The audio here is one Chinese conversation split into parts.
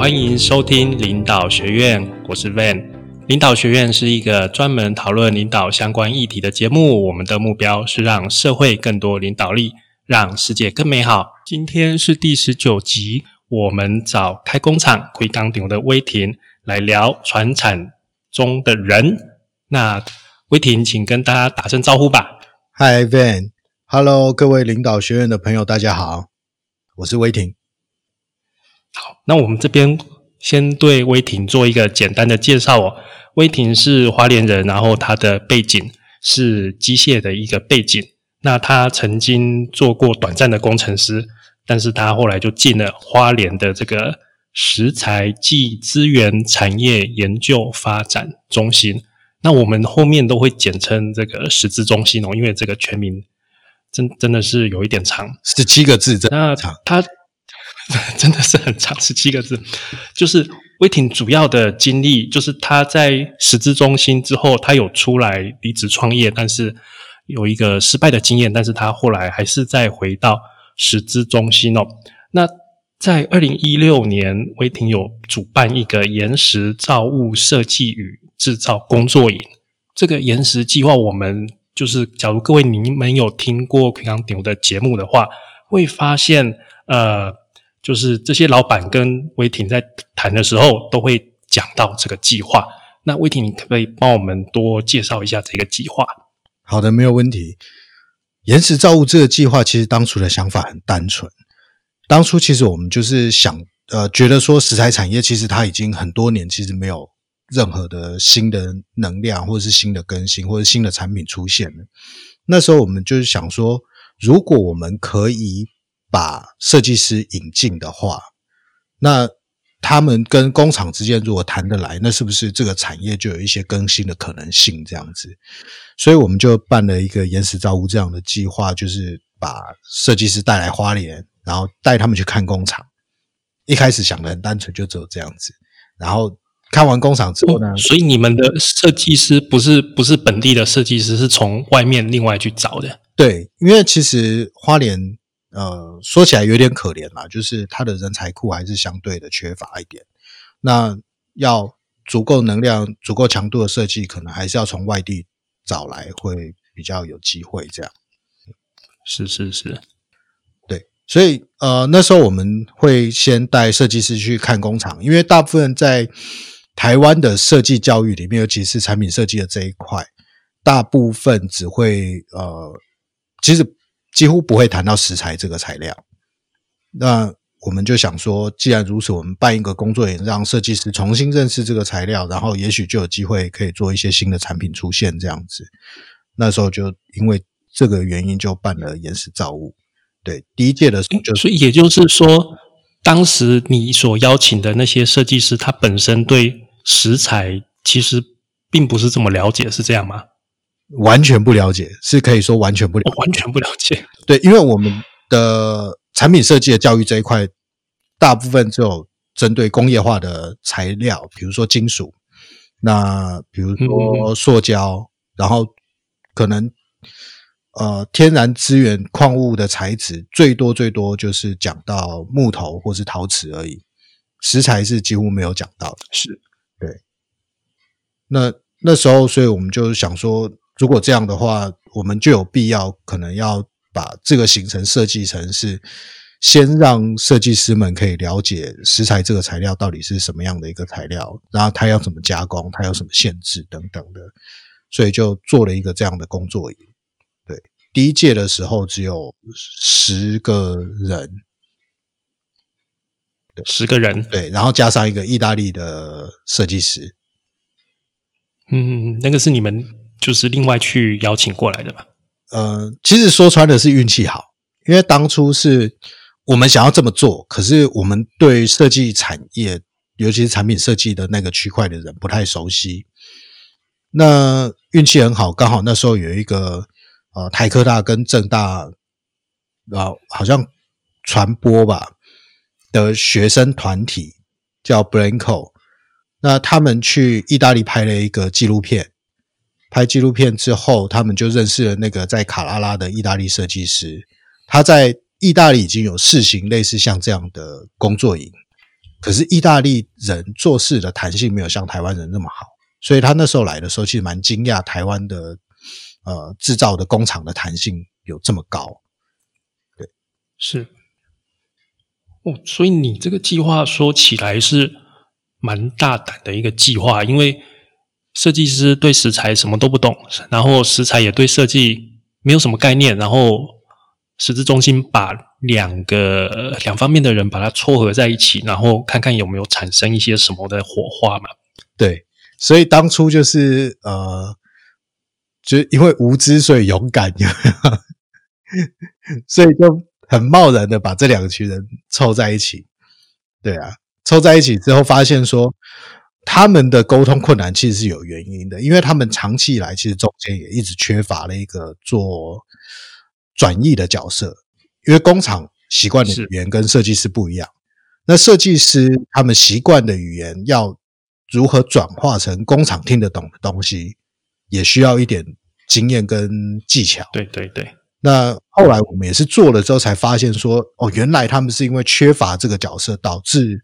欢迎收听领导学院，我是 Van。领导学院是一个专门讨论领导相关议题的节目。我们的目标是让社会更多领导力，让世界更美好。今天是第十九集，我们找开工厂、回钢顶的威霆来聊传产中的人。那威霆，请跟大家打声招呼吧。Hi Van，Hello，各位领导学院的朋友，大家好，我是威霆。好，那我们这边先对威霆做一个简单的介绍哦。威霆是花莲人，然后他的背景是机械的一个背景。那他曾经做过短暂的工程师，但是他后来就进了花莲的这个食材暨资源产业研究发展中心。那我们后面都会简称这个食资中心哦，因为这个全名真真的是有一点长，十七个字，真的长。他。真的是很长，十七个字。就是威霆主要的经历，就是他在实资中心之后，他有出来离职创业，但是有一个失败的经验，但是他后来还是再回到实资中心哦。那在二零一六年，威霆有主办一个岩石造物设计与制造工作营。这个岩石计划，我们就是假如各位你们有听过奎刚牛的节目的话，会发现呃。就是这些老板跟威霆在谈的时候，都会讲到这个计划。那威霆，你可不可以帮我们多介绍一下这个计划？好的，没有问题。延时造物这个计划，其实当初的想法很单纯。当初其实我们就是想，呃，觉得说石材产业其实它已经很多年，其实没有任何的新的能量，或者是新的更新，或者新的产品出现了。那时候我们就是想说，如果我们可以。把设计师引进的话，那他们跟工厂之间如果谈得来，那是不是这个产业就有一些更新的可能性？这样子，所以我们就办了一个延时造物这样的计划，就是把设计师带来花莲，然后带他们去看工厂。一开始想的很单纯，就只有这样子。然后看完工厂之后呢，所以你们的设计师不是不是本地的设计师，是从外面另外去找的。对，因为其实花莲。呃，说起来有点可怜啦，就是他的人才库还是相对的缺乏一点。那要足够能量、足够强度的设计，可能还是要从外地找来，会比较有机会。这样，是是是，对。所以呃，那时候我们会先带设计师去看工厂，因为大部分在台湾的设计教育里面，尤其是产品设计的这一块，大部分只会呃，其实。几乎不会谈到石材这个材料，那我们就想说，既然如此，我们办一个工作营，让设计师重新认识这个材料，然后也许就有机会可以做一些新的产品出现。这样子，那时候就因为这个原因，就办了岩石造物。对，第一届的时候，就所以也就是说，当时你所邀请的那些设计师，他本身对石材其实并不是这么了解，是这样吗？完全不了解，是可以说完全不了，完全不了解。对，因为我们的产品设计的教育这一块，大部分只有针对工业化的材料，比如说金属，那比如说塑胶，然后可能呃天然资源矿物的材质，最多最多就是讲到木头或是陶瓷而已，石材是几乎没有讲到的。是，对。那那时候，所以我们就想说。如果这样的话，我们就有必要可能要把这个行程设计成是先让设计师们可以了解石材这个材料到底是什么样的一个材料，然后它要怎么加工，它有什么限制等等的，所以就做了一个这样的工作营。对，第一届的时候只有十个人，十个人，对，然后加上一个意大利的设计师。嗯，那个是你们。就是另外去邀请过来的吧。呃，其实说穿的是运气好，因为当初是我们想要这么做，可是我们对设计产业，尤其是产品设计的那个区块的人不太熟悉。那运气很好，刚好那时候有一个呃台科大跟正大啊，好像传播吧的学生团体叫 Blanco，那他们去意大利拍了一个纪录片。拍纪录片之后，他们就认识了那个在卡拉拉的意大利设计师。他在意大利已经有试行类似像这样的工作营，可是意大利人做事的弹性没有像台湾人那么好，所以他那时候来的时候，其实蛮惊讶台湾的呃制造的工厂的弹性有这么高。对，是。哦，所以你这个计划说起来是蛮大胆的一个计划，因为设计师对食材什么都不懂，然后食材也对设计没有什么概念，然后实质中心把两个两方面的人把它撮合在一起，然后看看有没有产生一些什么的火花嘛？对，所以当初就是呃，就因为无知，所以勇敢，所以就。很贸然的把这两群人凑在一起，对啊，凑在一起之后发现说，他们的沟通困难其实是有原因的，因为他们长期以来其实中间也一直缺乏了一个做转译的角色，因为工厂习惯的语言跟设计师不一样，那设计师他们习惯的语言要如何转化成工厂听得懂的东西，也需要一点经验跟技巧。对对对。那后来我们也是做了之后才发现说，哦，原来他们是因为缺乏这个角色，导致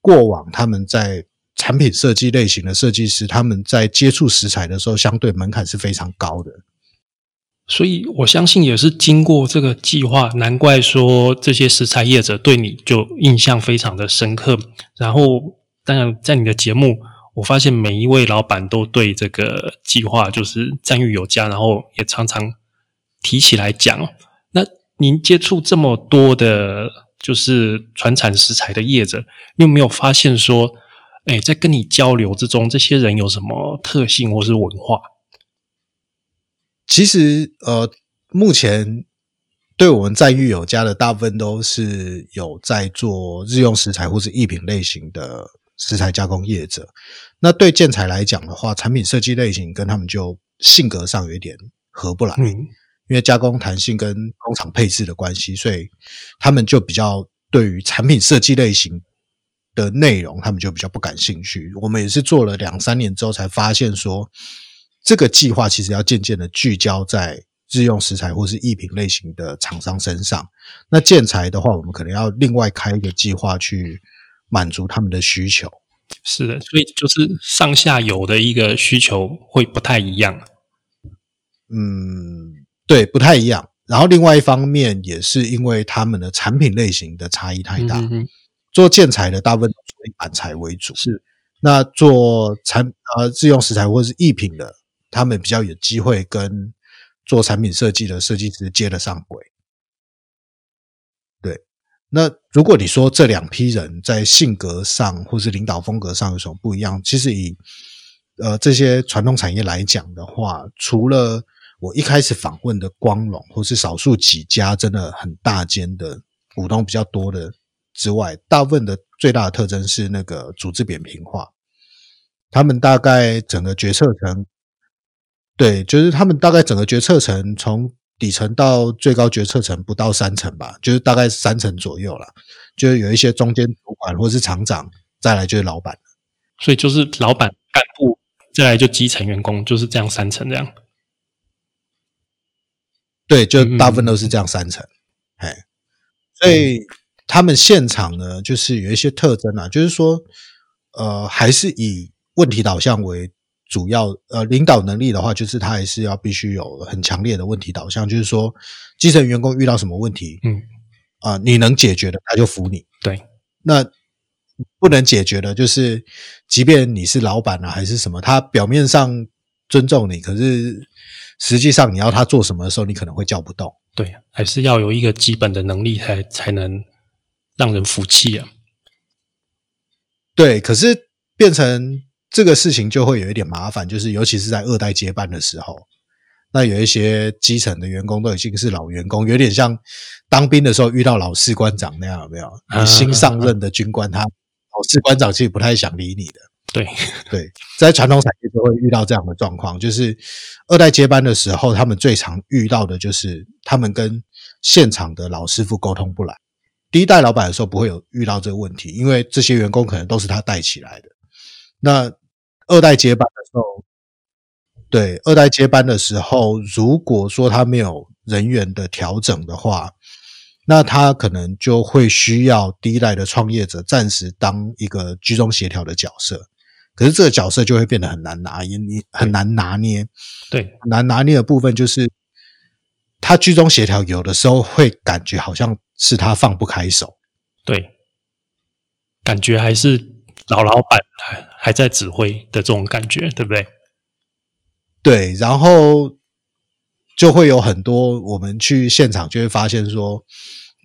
过往他们在产品设计类型的设计师，他们在接触食材的时候，相对门槛是非常高的。所以我相信也是经过这个计划，难怪说这些食材业者对你就印象非常的深刻。然后，当然在你的节目，我发现每一位老板都对这个计划就是赞誉有加，然后也常常。提起来讲，那您接触这么多的，就是传产食材的业者，你有没有发现说，哎，在跟你交流之中，这些人有什么特性或是文化？其实，呃，目前对我们赞誉有加的大部分都是有在做日用食材或是艺品类型的食材加工业者。那对建材来讲的话，产品设计类型跟他们就性格上有一点合不来。因为加工弹性跟工厂配置的关系，所以他们就比较对于产品设计类型的内容，他们就比较不感兴趣。我们也是做了两三年之后，才发现说，这个计划其实要渐渐的聚焦在日用食材或是艺品类型的厂商身上。那建材的话，我们可能要另外开一个计划去满足他们的需求。是的，所以就是上下游的一个需求会不太一样。嗯。对，不太一样。然后另外一方面也是因为他们的产品类型的差异太大。做建材的大部分以板材为主，是那做产呃自用石材或者是艺品的，他们比较有机会跟做产品设计的设计师接得上轨。对，那如果你说这两批人在性格上或是领导风格上有什么不一样，其实以呃这些传统产业来讲的话，除了我一开始访问的光荣，或是少数几家真的很大间的股东比较多的之外，大部分的最大的特征是那个组织扁平化。他们大概整个决策层，对，就是他们大概整个决策层从底层到最高决策层不到三层吧，就是大概三层左右了。就是有一些中间主管或是厂长，再来就是老板，所以就是老板干部，再来就基层员工，就是这样三层这样。对，就大部分都是这样三层，哎，所以他们现场呢，就是有一些特征啊，就是说，呃，还是以问题导向为主要，呃，领导能力的话，就是他还是要必须有很强烈的问题导向，就是说，基层员工遇到什么问题，嗯，啊，你能解决的，他就服你，对，那不能解决的，就是即便你是老板啊，还是什么，他表面上尊重你，可是。实际上，你要他做什么的时候，你可能会叫不动。对，还是要有一个基本的能力，才才能让人服气啊。对，可是变成这个事情就会有一点麻烦，就是尤其是在二代接班的时候，那有一些基层的员工都已经是老员工，有点像当兵的时候遇到老士官长那样，有没有？你新上任的军官，他老士官长其实不太想理你的。对对，在传统产业就会遇到这样的状况，就是二代接班的时候，他们最常遇到的就是他们跟现场的老师傅沟通不来。第一代老板的时候不会有遇到这个问题，因为这些员工可能都是他带起来的。那二代接班的时候，对二代接班的时候，如果说他没有人员的调整的话，那他可能就会需要第一代的创业者暂时当一个居中协调的角色，可是这个角色就会变得很难拿捏，你很难拿捏。对，难拿捏的部分就是，他居中协调有的时候会感觉好像是他放不开手。对，感觉还是老老板还还在指挥的这种感觉，对不对？对，然后就会有很多我们去现场就会发现说，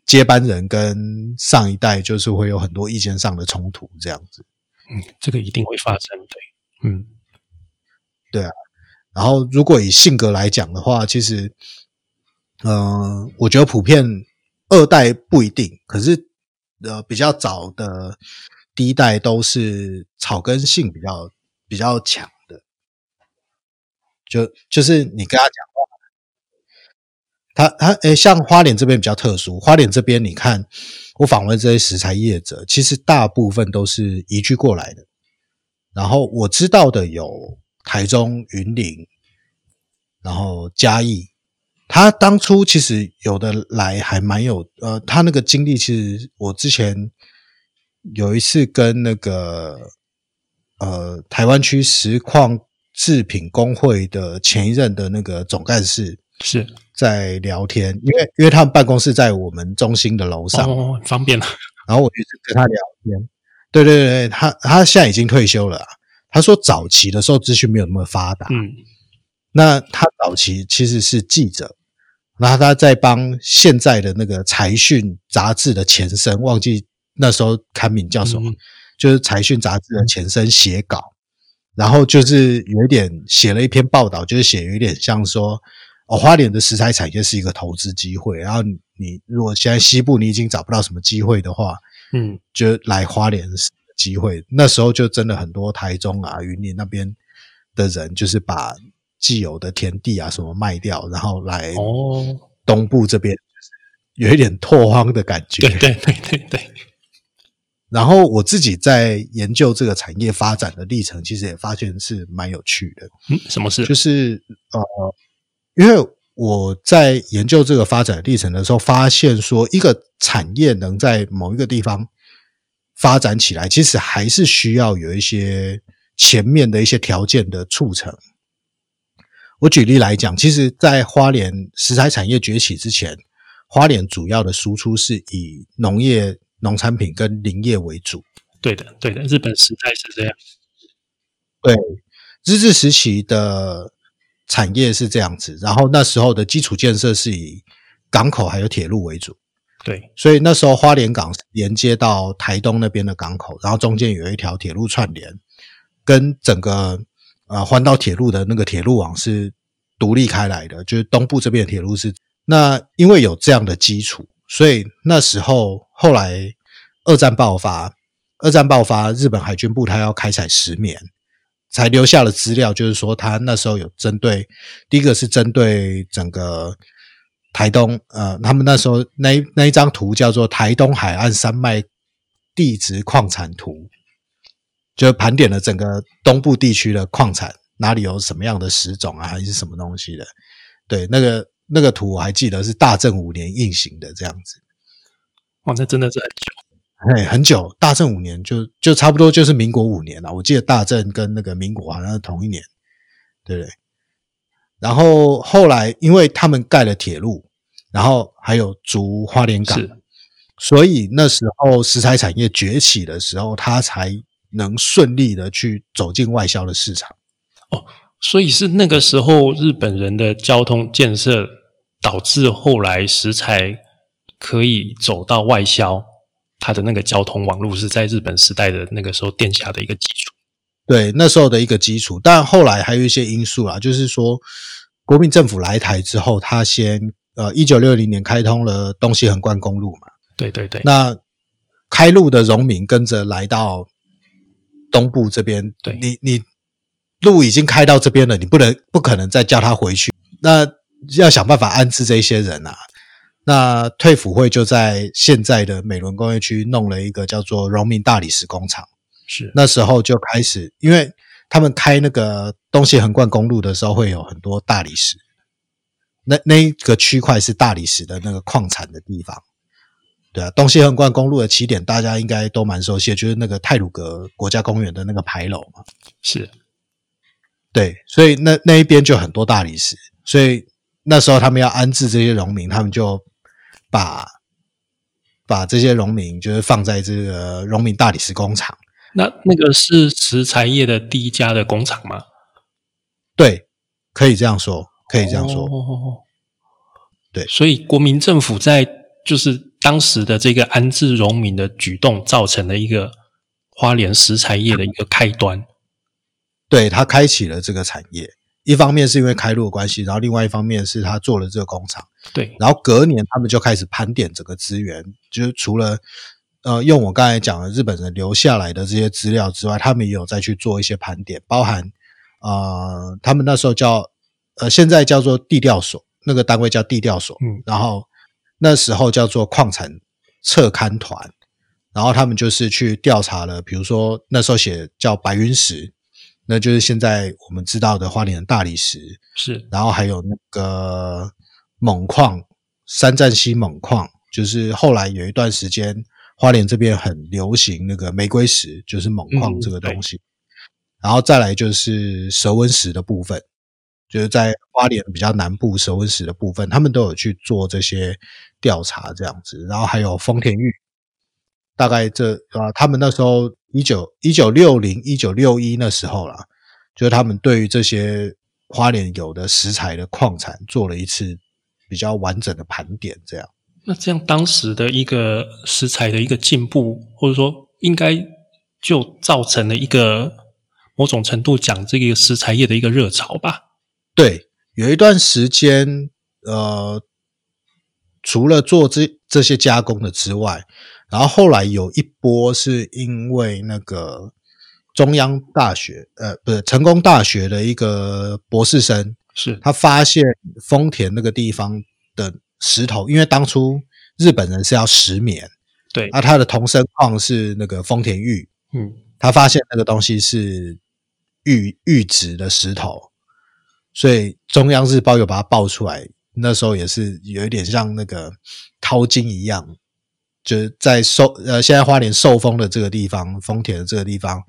接班人跟上一代就是会有很多意见上的冲突，这样子。嗯，这个一定会发生，对，嗯，对啊。然后如果以性格来讲的话，其实，嗯、我觉得普遍二代不一定，可是呃比较早的第一代都是草根性比较比较强的，就就是你跟他讲话，他他诶，像花莲这边比较特殊，花莲这边你看我访问这些食材业者，其实大部分都是移居过来的，然后我知道的有台中、云林，然后嘉义。他当初其实有的来还蛮有，呃，他那个经历其实我之前有一次跟那个呃台湾区实况制品工会的前一任的那个总干事是。在聊天，因为因为他们办公室在我们中心的楼上，哦，很方便了，然后我就跟他聊天。对对对，他他现在已经退休了啊。他说早期的时候资讯没有那么发达，嗯，那他早期其实是记者，那他在帮现在的那个财讯杂志的前身，忘记那时候刊名叫什么，嗯。就是财讯杂志的前身写稿，然后就是有一点写了一篇报道，就是写有一点像说，哦，花莲的食材产业是一个投资机会，然后你你如果现在西部你已经找不到什么机会的话，嗯，就来花莲是机会。那时候就真的很多台中啊、云林那边的人，就是把既有的田地啊什么卖掉，然后来哦，东部这边，有一点拓荒的感觉。对对对对对，然后我自己在研究这个产业发展的历程，其实也发现是蛮有趣的。嗯，什么事？就是呃，因为我在研究这个发展历程的时候，发现说一个产业能在某一个地方发展起来，其实还是需要有一些前面的一些条件的促成。我举例来讲，其实，在花莲食材产业崛起之前，花莲主要的输出是以农业、农产品跟林业为主。对的对的，日本时代是这样，对，日治时期的产业是这样子，然后那时候的基础建设是以港口还有铁路为主，对，所以那时候花莲港是连接到台东那边的港口，然后中间有一条铁路串联，跟整个呃环岛铁路的那个铁路网是独立开来的，就是东部这边的铁路是那因为有这样的基础，所以那时候后来二战爆发，二战爆发，日本海军部它要开采石棉，才留下了资料，就是说他那时候有针对第一个是针对整个台东，呃，他们那时候那那一张图叫做台东海岸山脉地质矿产图，就盘点了整个东部地区的矿产哪里有什么样的石种啊，还是什么东西的。对，那个那个图我还记得是大正五年印行的这样子。哇，那真的是很久，哎，很久，大正五年就就差不多就是民国五年了。我记得大正跟那个民国好像是同一年，对不对？然后后来因为他们盖了铁路，然后还有竹花莲港，所以那时候石材产业崛起的时候，它才能顺利的去走进外销的市场。哦所以是那个时候日本人的交通建设导致后来食材可以走到外销，它的那个交通网络是在日本时代的那个时候奠下的一个基础。对，那时候的一个基础。但后来还有一些因素啦，就是说国民政府来台之后，他先呃，一九六零年开通了东西横贯公路嘛，对对对，那开路的农民跟着来到东部这边，对。你你路已经开到这边了，你不能不可能再叫他回去，那要想办法安置这些人啊。那退辅会就在现在的美伦工业区弄了一个叫做荣民大理石工厂，是。那时候就开始，因为他们开那个东西横贯公路的时候，会有很多大理石，那那一个区块是大理石的那个矿产的地方，对啊，东西横贯公路的起点大家应该都蛮熟悉的，就是那个泰鲁格国家公园的那个牌楼嘛。是，对，所以那那一边就很多大理石，所以那时候他们要安置这些农民，他们就把把这些农民就是放在这个农民大理石工厂。那那个是石材业的第一家的工厂吗？对，可以这样说，可以这样说。哦，对所以国民政府在就是当时的这个安置农民的举动，造成了一个花莲石材业的一个开端。对他开启了这个产业，一方面是因为开路的关系，然后另外一方面是他做了这个工厂，对，然后隔年他们就开始盘点整个资源，就是除了呃用我刚才讲的日本人留下来的这些资料之外，他们也有再去做一些盘点，包含呃他们那时候叫呃现在叫做地调所，那个单位叫地调所，嗯。然后那时候叫做矿产测勘团，然后他们就是去调查了，比如说那时候写叫白云石，那就是现在我们知道的花莲的大理石，是然后还有那个锰矿，三站溪锰矿，就是后来有一段时间花莲这边很流行那个玫瑰石，就是锰矿嗯这个东西。然后再来就是蛇纹石的部分，就是在花莲比较南部蛇纹石的部分，他们都有去做这些调查这样子。然后还有丰田玉，大概这啊，他们那时候一九一九六零一九六一那时候啦，就是他们对于这些花莲有的石材的矿产做了一次比较完整的盘点，这样。那这样当时的一个石材的一个进步，或者说应该就造成了一个某种程度讲这个石材业的一个热潮吧？对，有一段时间，呃，除了做这这些加工的之外，然后后来有一波是因为那个中央大学，呃，不是成功大学的一个博士生，是。他发现丰田那个地方的石头，因为当初日本人是要石棉，对，那他的同生矿是那个丰田玉，嗯，他发现那个东西是玉玉质的石头，所以中央日报有把它爆出来。那时候也是有一点像那个淘金一样，就是在寿呃现在花莲寿丰的这个地方，丰田的这个地方，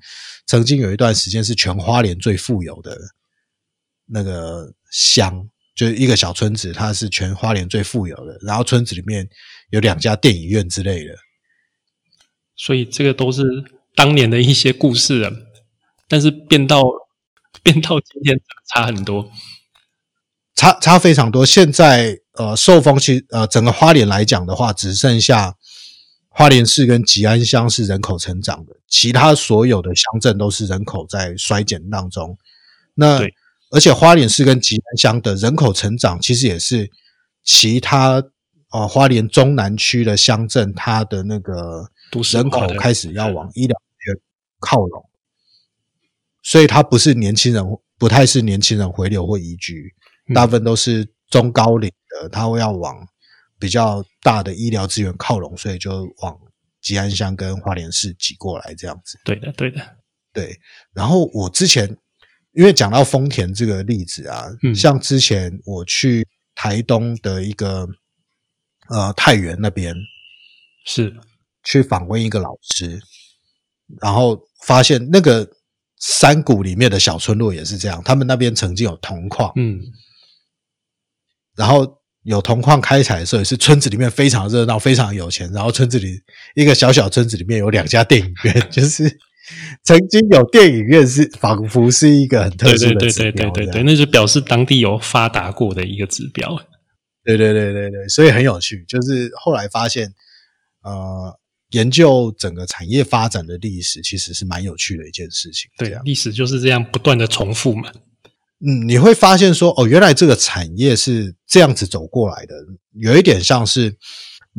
曾经有一段时间是全花莲最富有的那个乡，就是一个小村子，它是全花莲最富有的。然后村子里面有两家电影院之类的，所以这个都是当年的一些故事了，但是变到变到今天差很多。差差非常多。现在呃，受风其呃，整个花莲来讲的话，只剩下花莲市跟吉安乡是人口成长的，其他所有的乡镇都是人口在衰减当中。那而且花莲市跟吉安乡的人口成长，其实也是其他呃花莲中南区的乡镇，它的那个人口开始要往医疗靠拢，所以它不是年轻人，不太是年轻人回流或移居。嗯。大部分都是中高龄的，他会要往比较大的医疗资源靠拢，所以就往吉安乡跟花莲市挤过来这样子。对的，对的，对，然后我之前因为讲到丰田这个例子啊，嗯。像之前我去台东的一个呃太原那边是。去访问一个老师，然后发现那个山谷里面的小村落也是这样，他们那边曾经有铜矿，嗯，然后有铜矿开采的时候，也是村子里面非常热闹，非常有钱。然后村子里一个小小村子里面有两家电影院，就是曾经有电影院是仿佛是一个很特殊对对对的指标。对对对对，这样那就表示当地有发达过的一个指标。对对对对对，所以很有趣。就是后来发现，呃，研究整个产业发展的历史，其实是蛮有趣的一件事情。对历史就是这样不断的重复嘛。嗯，你会发现说，哦，原来这个产业是这样子走过来的，有一点像是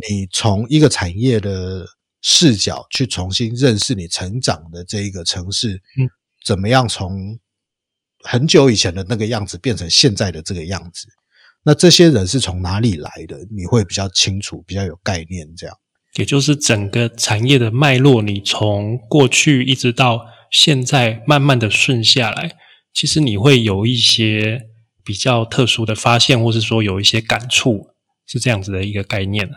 你从一个产业的视角去重新认识你成长的这一个城市，嗯，怎么样从很久以前的那个样子变成现在的这个样子？那这些人是从哪里来的？你会比较清楚，比较有概念，这样。也就是整个产业的脉络，你从过去一直到现在，慢慢的顺下来，其实你会有一些比较特殊的发现，或是说有一些感触，是这样子的一个概念。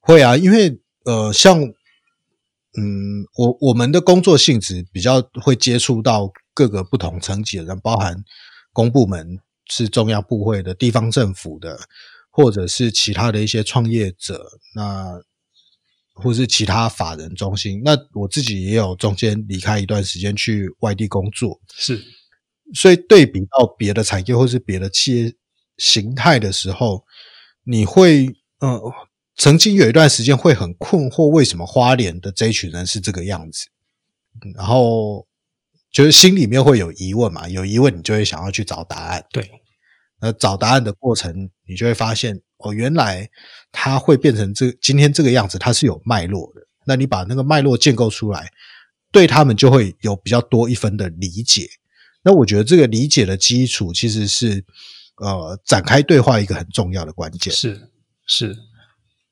会啊，因为呃，像嗯，我我们的工作性质比较会接触到各个不同层级的人，包含公部门、是中央部会的、地方政府的，或者是其他的一些创业者，那或是其他法人中心。那我自己也有中间离开一段时间去外地工作，是，所以对比到别的产业或是别的企业形态的时候，你会呃。曾经有一段时间会很困惑，为什么花莲的这一群人是这个样子？然后就是心里面会有疑问嘛，有疑问你就会想要去找答案。对，那找答案的过程，你就会发现哦，原来它会变成这今天这个样子，它是有脉络的。那你把那个脉络建构出来，对他们就会有比较多一分的理解。那我觉得这个理解的基础其实是呃展开对话一个很重要的关键。是是。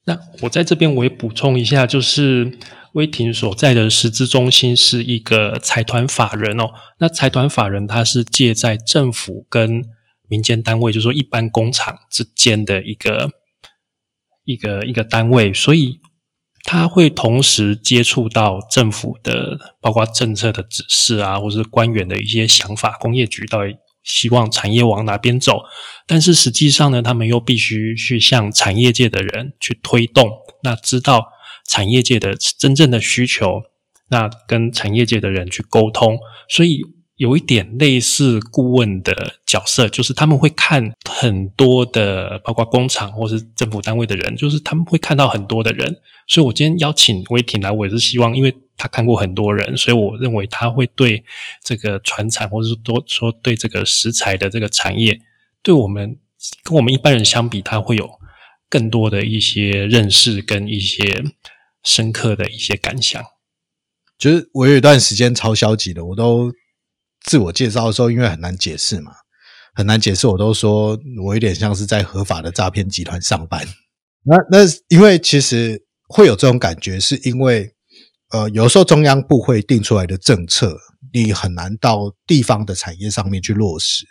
那我在这边我也补充一下，就是威霆所在的实资中心是一个财团法人哦。那财团法人它是借在政府跟民间单位，就是说一般工厂之间的一个一个一个单位，所以它会同时接触到政府的，包括政策的指示啊，或是官员的一些想法，工业局到底。希望产业往哪边走，但是实际上呢，他们又必须去向产业界的人去推动，那知道产业界的真正的需求，那跟产业界的人去沟通，所以。有一点类似顾问的角色，就是他们会看很多的，包括工厂或是政府单位的人，就是他们会看到很多的人。所以我今天邀请威霆来，我也是希望，因为他看过很多人，所以我认为他会对这个船产，或者是多说对这个食材的这个产业，对我们跟我们一般人相比，他会有更多的一些认识跟一些深刻的一些感想。就是我有一段时间超消极的，我都。自我介绍的时候，因为很难解释嘛，很难解释，我都说我有点像是在合法的诈骗集团上班。那那因为其实会有这种感觉，是因为呃，有时候中央部会定出来的政策，你很难到地方的产业上面去落实。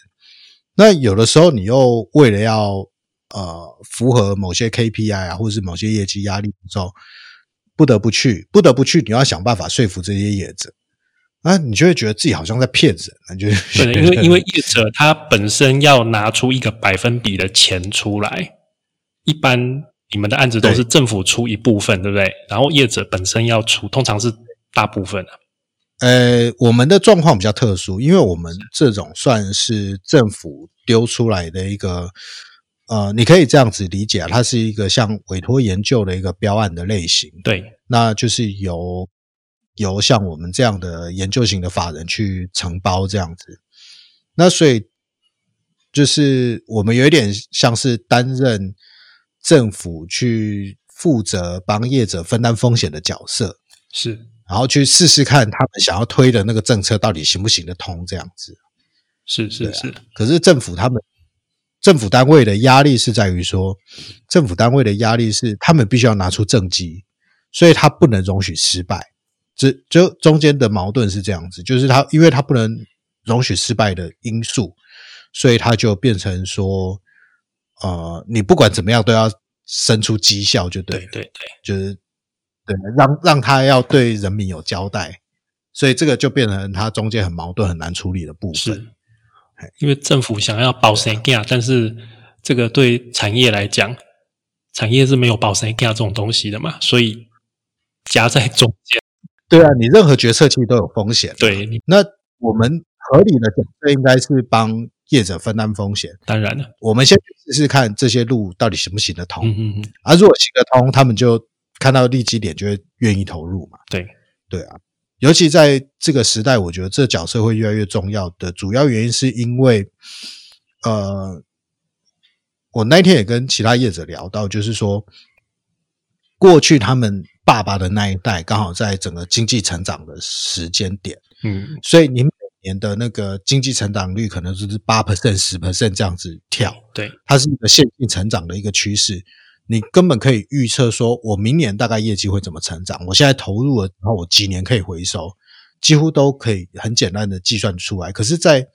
那有的时候，你又为了要呃符合某些 KPI 啊，或者是某些业绩压力之后，不得不去，不得不去，你要想办法说服这些业者。啊，你就会觉得自己好像在骗人，那就对，因为因为业者他本身要拿出一个百分比的钱出来，一般你们的案子都是政府出一部分，对不对？然后业者本身要出，通常是大部分的。呃，我们的状况比较特殊，因为我们这种算是政府丢出来的一个，呃，你可以这样子理解啊，它是一个像委托研究的一个标案的类型，对，那就是由。由像我们这样的研究型的法人去承包这样子，那所以就是我们有一点像是担任政府去负责帮业者分担风险的角色，是，然后去试试看他们想要推的那个政策到底行不行得通这样子，是是是。可是政府他们政府单位的压力是在于说，政府单位的压力是他们必须要拿出政绩，所以他不能容许失败。这就中间的矛盾是这样子，就是他，因为他不能容许失败的因素，所以他就变成说，呃，你不管怎么样都要生出绩效，就对，对对，就是对，让让他要对人民有交代，所以这个就变成他中间很矛盾、很难处理的部分。是，因为政府想要保谁价，但是这个对产业来讲，产业是没有保谁价这种东西的嘛，所以夹在中间。对啊，你任何决策其实都有风险。对，那我们合理的角色应该是帮业者分担风险。当然了，我们先试试看这些路到底行不行得通。嗯嗯嗯。而如果行得通，他们就看到利基点就会愿意投入嘛。对对啊，尤其在这个时代，我觉得这角色会越来越重要的主要原因是因为，呃，我那天也跟其他业者聊到，就是说过去他们。爸爸的那一代刚好在整个经济成长的时间点，嗯，所以你每年的那个经济成长率可能就是八 percent、十 percent 这样子跳，对，它是一个线性成长的一个趋势，你根本可以预测说，我明年大概业绩会怎么成长，我现在投入了，然后我几年可以回收，几乎都可以很简单的计算出来。可是，在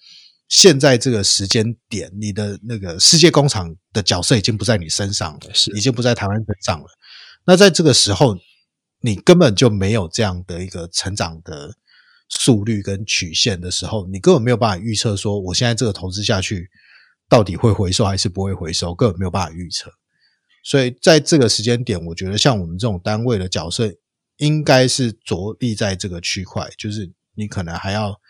现在这个时间点，你的那个世界工厂的角色已经不在你身上了，是。已经不在台湾身上了。那在这个时候。你根本就没有这样的一个成长的速率跟曲线的时候，你根本没有办法预测说我现在这个投资下去到底会回收还是不会回收，根本没有办法预测。所以在这个时间点，我觉得像我们这种单位的角色，应该是着力在这个区块，就是你可能还要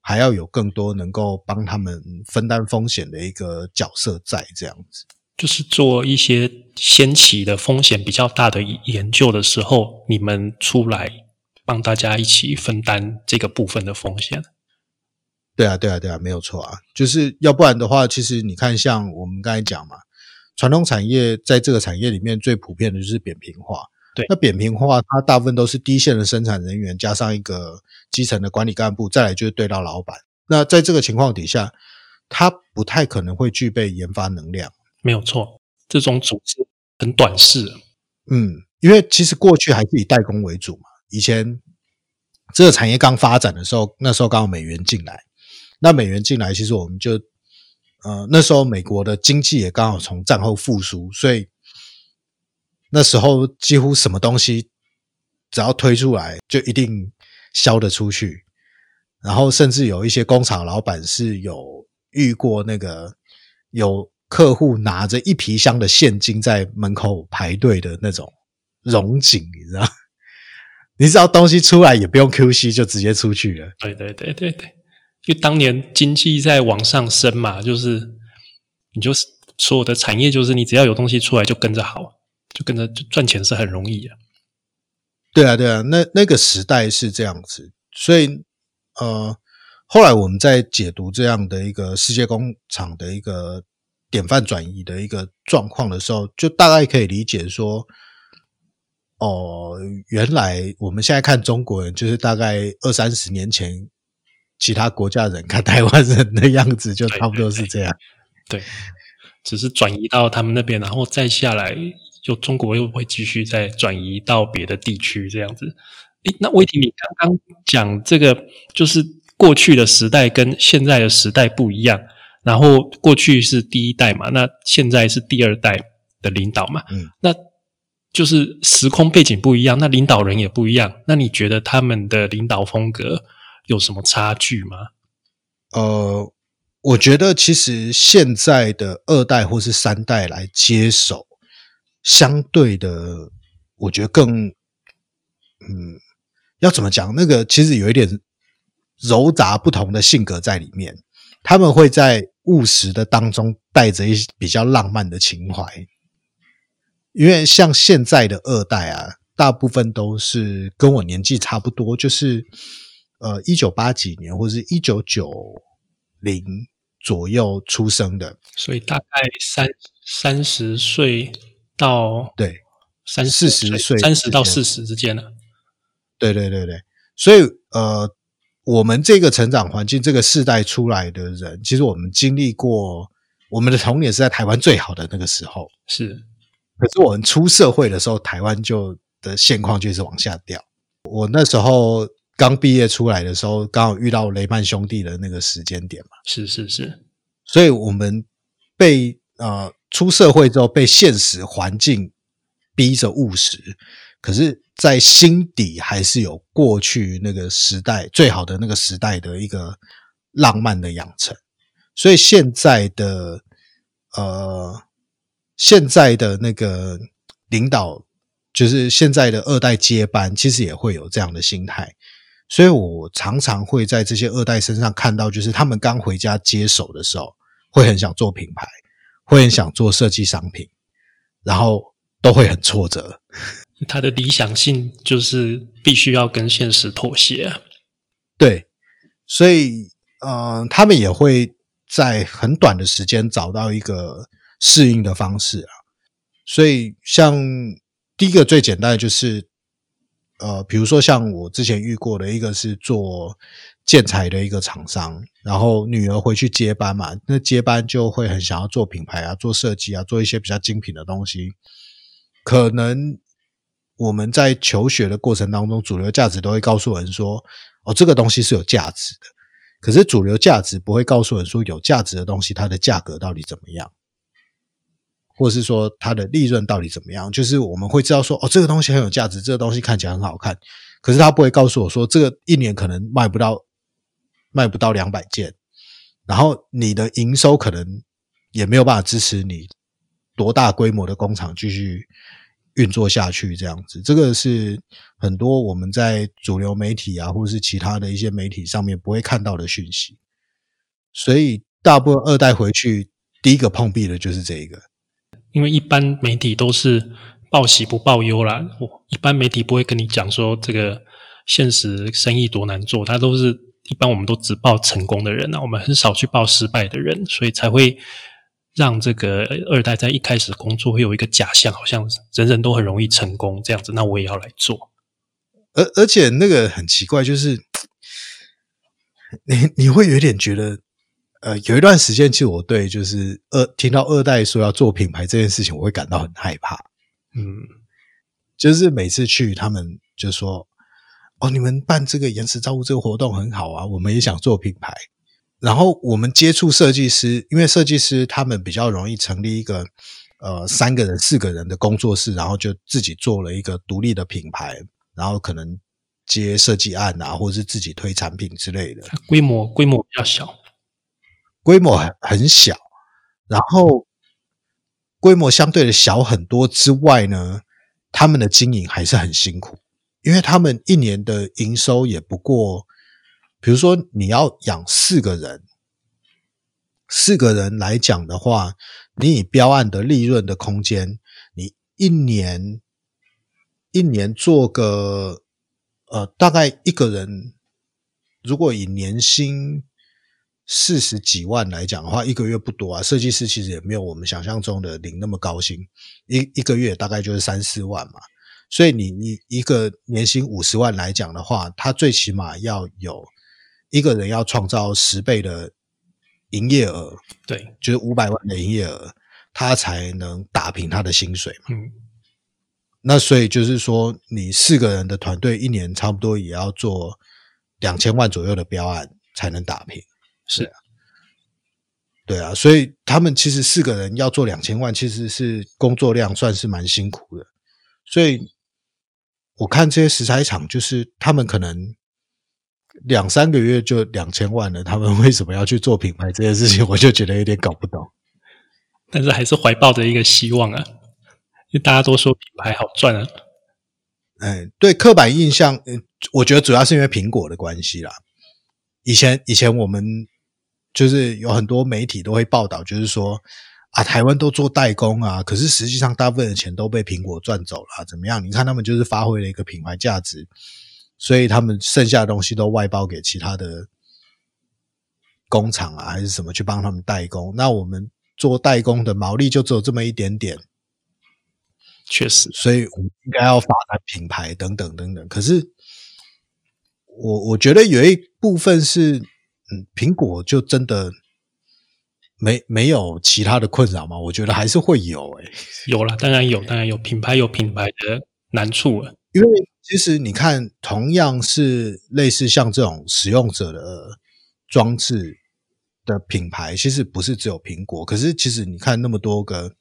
还要有更多能够帮他们分担风险的一个角色在这样子。就是做一些先期的风险比较大的研究的时候，你们出来帮大家一起分担这个部分的风险。对啊，对啊，对啊，没有错啊。就是要不然的话，其实你看，像我们刚才讲嘛，传统产业在这个产业里面最普遍的就是扁平化。对，那扁平化它大部分都是低线的生产人员加上一个基层的管理干部，再来就是对到老板。那在这个情况底下，他不太可能会具备研发能量。没有错，这种组织很短视。嗯，因为其实过去还是以代工为主嘛。以前这个产业刚发展的时候，那时候刚好美元进来，那美元进来，其实我们就呃那时候美国的经济也刚好从战后复苏，所以那时候几乎什么东西只要推出来，就一定销得出去。然后甚至有一些工厂老板是有遇过那个有。客户拿着一皮箱的现金在门口排队的那种荣景，你知道？你知道东西出来也不用 QC 就直接出去了。对对对对对，因为当年经济在往上升嘛，就是你就是所有的产业，就是你只要有东西出来就跟着好，就跟着就赚钱是很容易的。对啊，对啊，那那个时代是这样子，所以呃，后来我们在解读这样的一个世界工厂的一个。典范转移的一个状况的时候，就大概可以理解说，哦，原来我们现在看中国人，就是大概二三十年前其他国家人看台湾人的样子，就差不多是这样。对，只是转移到他们那边，然后再下来，就中国又会继续再转移到别的地区这样子。诶，那魏婷，你刚刚讲这个，就是过去的时代跟现在的时代不一样。然后过去是第一代嘛，那现在是第二代的领导嘛，嗯，那就是时空背景不一样，那领导人也不一样。那你觉得他们的领导风格有什么差距吗？呃，我觉得其实现在的二代或是三代来接手，相对的，我觉得更，嗯，要怎么讲？那个其实有一点糅杂不同的性格在里面。他们会在务实的当中带着一比较浪漫的情怀，因为像现在的二代啊，大部分都是跟我年纪差不多，就是呃一九八几年或者是一九九零左右出生的，所以大概三三十岁到对三四十岁，三十到四十之间了。对对对对，所以呃。我们这个成长环境，这个世代出来的人，其实我们经历过，我们的童年是在台湾最好的那个时候，是。可是我们出社会的时候，台湾就的现况就是往下掉。我那时候刚毕业出来的时候，刚好遇到雷曼兄弟的那个时间点嘛，是是是。所以我们被呃出社会之后，被现实环境逼着务实。可是，在心底还是有过去那个时代最好的那个时代的一个浪漫的养成，所以现在的呃，现在的那个领导，就是现在的二代接班，其实也会有这样的心态。所以我常常会在这些二代身上看到，就是他们刚回家接手的时候，会很想做品牌，会很想做设计商品，然后都会很挫折。他的理想性就是必须要跟现实妥协，对，所以呃，他们也会在很短的时间找到一个适应的方式啊。所以，像第一个最简单的就是，呃，比如说像我之前遇过的一个是做建材的一个厂商，然后女儿回去接班嘛，那接班就会很想要做品牌啊，做设计啊，做一些比较精品的东西，可能。我们在求学的过程当中，主流价值都会告诉人说：“哦，这个东西是有价值的。”可是主流价值不会告诉人说，有价值的东西它的价格到底怎么样，或是说它的利润到底怎么样？就是我们会知道说，哦，这个东西很有价值，这个东西看起来很好看，可是他不会告诉我说，这个一年可能卖不到卖不到两百件，然后你的营收可能也没有办法支持你多大规模的工厂继续运作下去，这样子，这个是很多我们在主流媒体啊，或者是其他的一些媒体上面不会看到的讯息，所以大部分二代回去第一个碰壁的就是这一个。因为一般媒体都是报喜不报忧啦，一般媒体不会跟你讲说这个现实生意多难做，他都是一般我们都只报成功的人啊，我们很少去报失败的人，所以才会让这个二代在一开始工作会有一个假象，好像人人都很容易成功这样子，那我也要来做。而而且那个很奇怪，就是你你会有点觉得。呃，有一段时间，其实我对就是二听到二代说要做品牌这件事情，我会感到很害怕。嗯，就是每次去，他们就说：“哦，你们办这个延迟照顾这个活动很好啊，我们也想做品牌。”然后我们接触设计师，因为设计师他们比较容易成立一个呃三个人、四个人的工作室，然后就自己做了一个独立的品牌，然后可能接设计案啊，或者是自己推产品之类的，规模规模比较小。规模很很小，然后规模相对的小很多之外呢，他们的经营还是很辛苦，因为他们一年的营收也不过，比如说你要养四个人，四个人来讲的话，你以标案的利润的空间，你一年一年做个呃大概一个人，如果以年薪。四十几万来讲的话，一个月不多啊。设计师其实也没有我们想象中的领那么高薪，一一个月大概就是三四万嘛。所以你你一个年薪五十万来讲的话，他最起码要有一个人要创造十倍的营业额，对，就是五百万的营业额，他才能打平他的薪水嘛。嗯，那所以就是说，你四个人的团队一年差不多也要做两千万左右的标案才能打平。是啊，对啊，所以他们其实四个人要做两千万，其实是工作量算是蛮辛苦的。所以我看这些食材厂，就是他们可能两三个月就两千万了，他们为什么要去做品牌这件事情，我就觉得有点搞不懂。但是还是怀抱着一个希望啊，因为大家都说品牌好赚啊。哎，对，刻板印象，嗯，我觉得主要是因为苹果的关系啦。以前以前我们。就是有很多媒体都会报道，就是说啊，台湾都做代工啊，可是实际上大部分的钱都被苹果赚走了，怎么样？你看他们就是发挥了一个品牌价值，所以他们剩下的东西都外包给其他的工厂啊，还是什么去帮他们代工。那我们做代工的毛利就只有这么一点点，确实，所以我们应该要发展品牌等等等等。可是我我觉得有一部分是。嗯，苹果就真的没没有其他的困扰吗？我觉得还是会有诶，有了，当然有，当然有品牌有品牌的难处了。因为其实你看，同样是类似像这种使用者的装置的品牌，其实不是只有苹果。可是其实你看那么多个，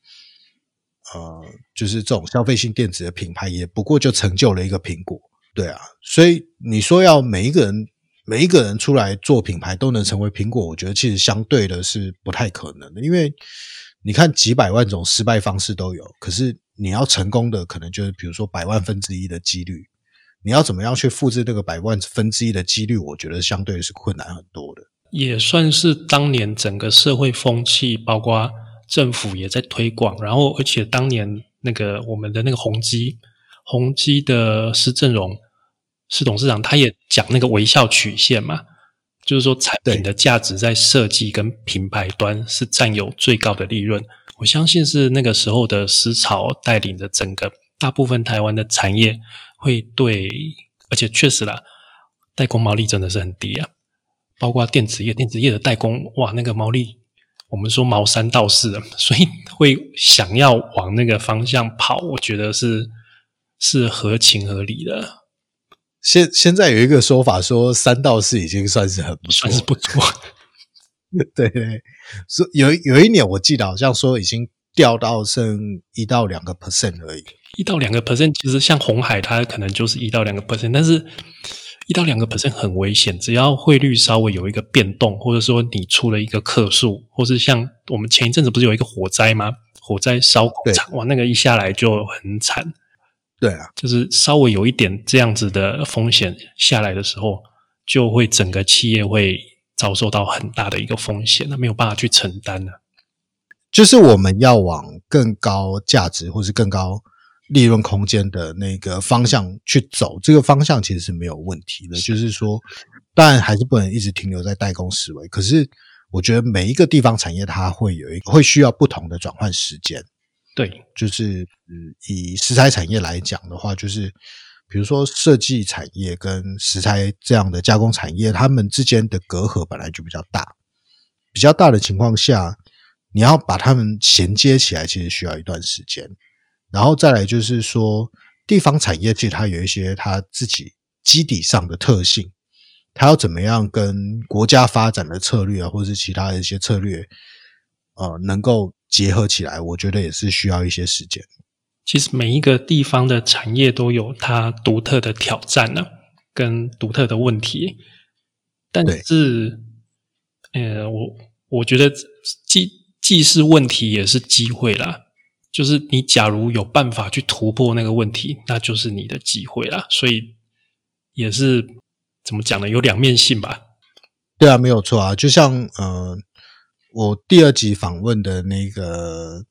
呃，就是这种消费性电子的品牌，也不过就成就了一个苹果，对啊。所以你说要每一个人。每一个人出来做品牌都能成为苹果，我觉得其实相对的是不太可能的，因为你看几百万种失败方式都有，可是你要成功的可能就是比如说百万分之一的几率，你要怎么样去复制那个百万分之一的几率，我觉得相对是困难很多的。也算是当年整个社会风气，包括政府也在推广，然后而且当年那个我们的那个宏基，宏基的施正荣。是董事长，他也讲那个微笑曲线嘛，就是说产品的价值在设计跟品牌端是占有最高的利润。我相信是那个时候的思潮带领着整个大部分台湾的产业会对，而且确实啦，代工毛利真的是很低啊，包括电子业，电子业的代工哇，那个毛利我们说毛三到四，所以会想要往那个方向跑，我觉得是是合情合理的。现现在有一个说法，说三到四已经算是很不算是不错。对 对，说有有一年我记得好像说已经掉到剩一到两个 percent 而已。一到两个 percent，其实像红海，它可能就是一到两个 percent，但是一到两个 percent 很危险，只要汇率稍微有一个变动，或者说你出了一个克数，或是像我们前一阵子不是有一个火灾吗？火灾烧工厂，哇，那个一下来就很惨。对啊，就是稍微有一点这样子的风险下来的时候，就会整个企业会遭受到很大的一个风险，那没有办法去承担了。就是我们要往更高价值或是更高利润空间的那个方向去走，这个方向其实是没有问题的。就是说，当然还是不能一直停留在代工思维。可是，我觉得每一个地方产业它会有一个会需要不同的转换时间。对，就是以食材产业来讲的话，就是比如说设计产业跟食材这样的加工产业，它们之间的隔阂本来就比较大，比较大的情况下，你要把它们衔接起来，其实需要一段时间。然后再来就是说，地方产业其实它有一些它自己基底上的特性，它要怎么样跟国家发展的策略啊，或者是其他的一些策略，呃，能够。结合起来，我觉得也是需要一些时间。其实每一个地方的产业都有它独特的挑战呢，跟独特的问题。但是，呃，我我觉得既既是问题，也是机会啦。就是你假如有办法去突破那个问题，那就是你的机会啦。所以也是怎么讲呢？有两面性吧。对啊，没有错啊。就像呃。我第二集访问的那个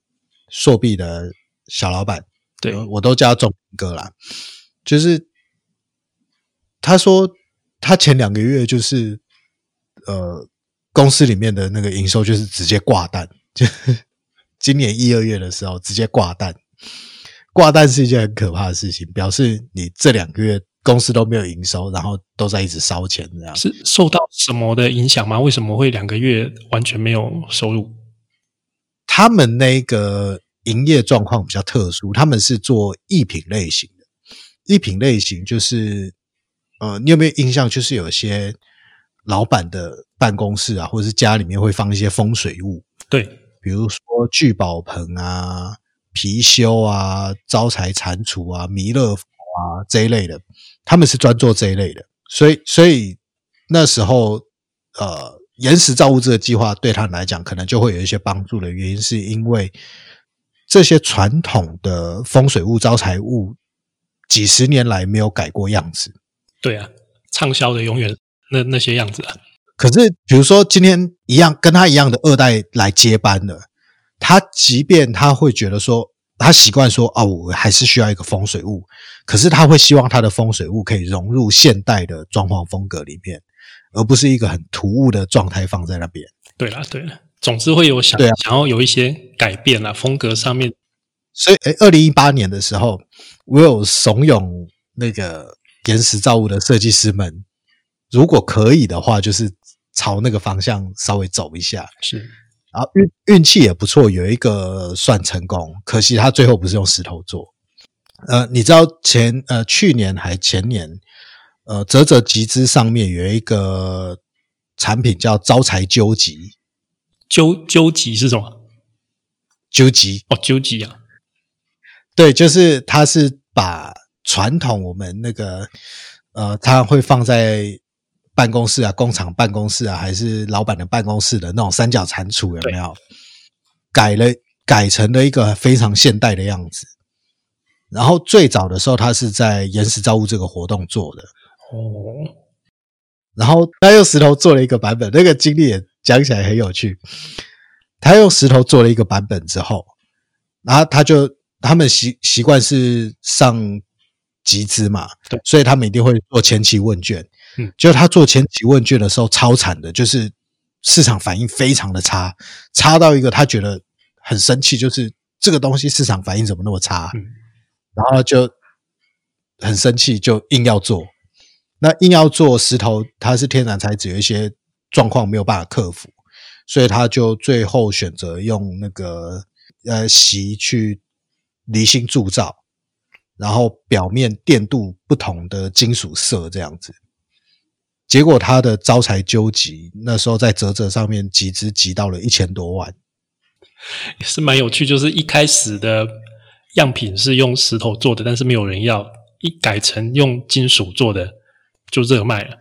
硕币的小老板，对我都叫总哥啦。就是他说他前两个月就是呃公司里面的那个营收就是直接挂单，就 今年一二月的时候直接挂单，挂单是一件很可怕的事情，表示你这两个月。公司都没有营收，然后都在一直烧钱，这样是受到什么的影响吗？为什么会两个月完全没有收入？他们那个营业状况比较特殊，他们是做艺品类型的。艺品类型就是，呃，你有没有印象？就是有些老板的办公室啊，或者是家里面会放一些风水物，对，比如说聚宝盆啊、貔貅啊、招财蟾蜍啊、弥勒佛啊这一类的。他们是专做这一类的，所以所以那时候，呃，延时造物这个计划对他们来讲，可能就会有一些帮助的原因，是因为这些传统的风水物、招财物，几十年来没有改过样子。对啊，畅销的永远那那些样子啊。可是，比如说今天一样跟他一样的二代来接班的，他即便他会觉得说。他习惯说：“啊，我还是需要一个风水物。”可是他会希望他的风水物可以融入现代的装潢风格里面，而不是一个很突兀的状态放在那边。对啦，对啦，总之会有想想要有一些改变啦，风格上面。所以，哎二零一八年的时候，我有怂恿那个岩石造物的设计师们，如果可以的话，就是朝那个方向稍微走一下。是。然后运运气也不错，有一个算成功，可惜他最后不是用石头做。呃，你知道前呃去年还前年，呃，泽泽集资上面有一个产品叫招财究极，究究极是什么？究极哦，究极啊，对，就是它是把传统我们那个呃，它会放在。办公室啊，工厂办公室啊，还是老板的办公室的那种三角蟾蜍有没有？改了，改成了一个非常现代的样子。然后最早的时候，他是在岩石造物这个活动做的哦。然后他用石头做了一个版本，那个经历也讲起来很有趣。他用石头做了一个版本之后，然后他就他们习习惯是上集资嘛，对，所以他们一定会做前期问卷。嗯，就他做前期问卷的时候超惨的，就是市场反应非常的差，差到一个他觉得很生气，就是这个东西市场反应怎么那么差？嗯，然后就很生气，就硬要做。那硬要做石头，它是天然材质，有一些状况没有办法克服，所以他就最后选择用那个呃席去离心铸造，然后表面电镀不同的金属色这样子。结果他的招财纠集那时候在泽泽上面集资集到了一千多万，也是蛮有趣，就是一开始的样品是用石头做的，但是没有人要，一改成用金属做的就热卖了。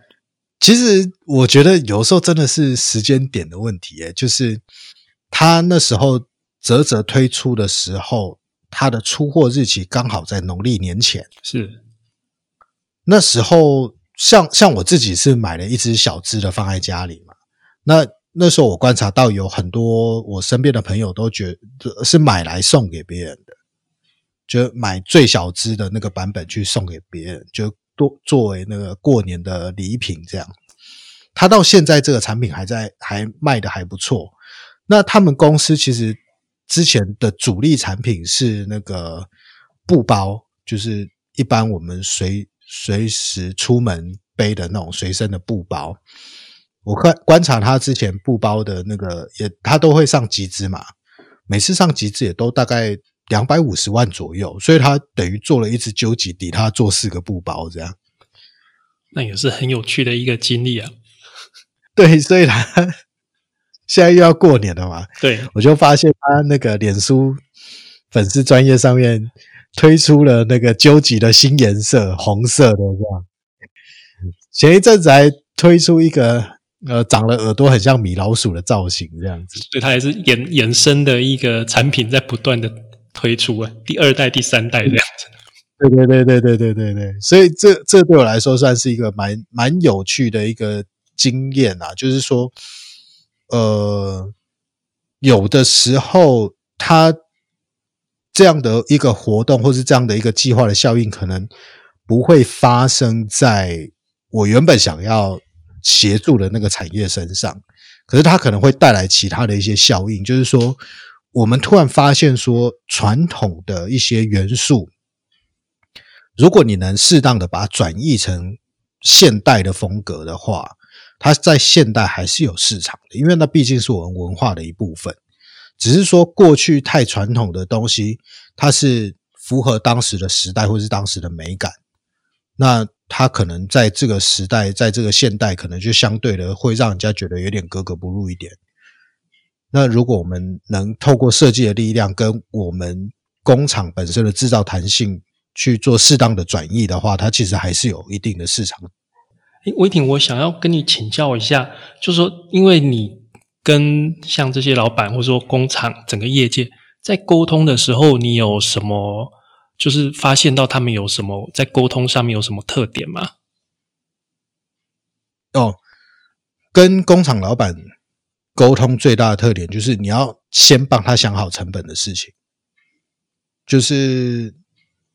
其实我觉得有时候真的是时间点的问题，诶，就是他那时候泽泽推出的时候，他的出货日期刚好在农历年前，是。那时候像像我自己是买了一只小只的放在家里嘛，那那时候我观察到有很多我身边的朋友都觉得是买来送给别人的，就买最小只的那个版本去送给别人，就。多作为那个过年的礼品，这样，他到现在这个产品还在还卖的还不错。那他们公司其实之前的主力产品是那个布包，就是一般我们随随时出门背的那种随身的布包。我看观察他之前布包的那个，也他都会上集资嘛，每次上集资也都大概。两百五十万左右，所以他等于做了一只究极底，他做四个布包这样，那也是很有趣的一个经历啊。对，所以他现在又要过年了嘛，对，我就发现他那个脸书粉丝专业上面推出了那个究极的新颜色，红色的这样。前一阵子还推出一个呃，长了耳朵很像米老鼠的造型这样子，所以它也是衍衍生的一个产品，在不断的。推出啊，第二代、第三代这样子。对对对对对对对对，所以这这对我来说算是一个蛮蛮有趣的一个经验啊。就是说，呃，有的时候它这样的一个活动，或是这样的一个计划的效应，可能不会发生在我原本想要协助的那个产业身上，可是它可能会带来其他的一些效应，就是说。我们突然发现，说传统的一些元素，如果你能适当的把它转译成现代的风格的话，它在现代还是有市场的，因为那毕竟是我们文化的一部分。只是说过去太传统的东西，它是符合当时的时代或是当时的美感，那它可能在这个时代，在这个现代，可能就相对的会让人家觉得有点格格不入一点。那如果我们能透过设计的力量，跟我们工厂本身的制造弹性去做适当的转移的话，它其实还是有一定的市场。诶，威霆，我想要跟你请教一下，就是说，因为你跟像这些老板或者说工厂整个业界在沟通的时候，你有什么就是发现到他们有什么在沟通上面有什么特点吗？哦，跟工厂老板。沟通最大的特点就是你要先帮他想好成本的事情，就是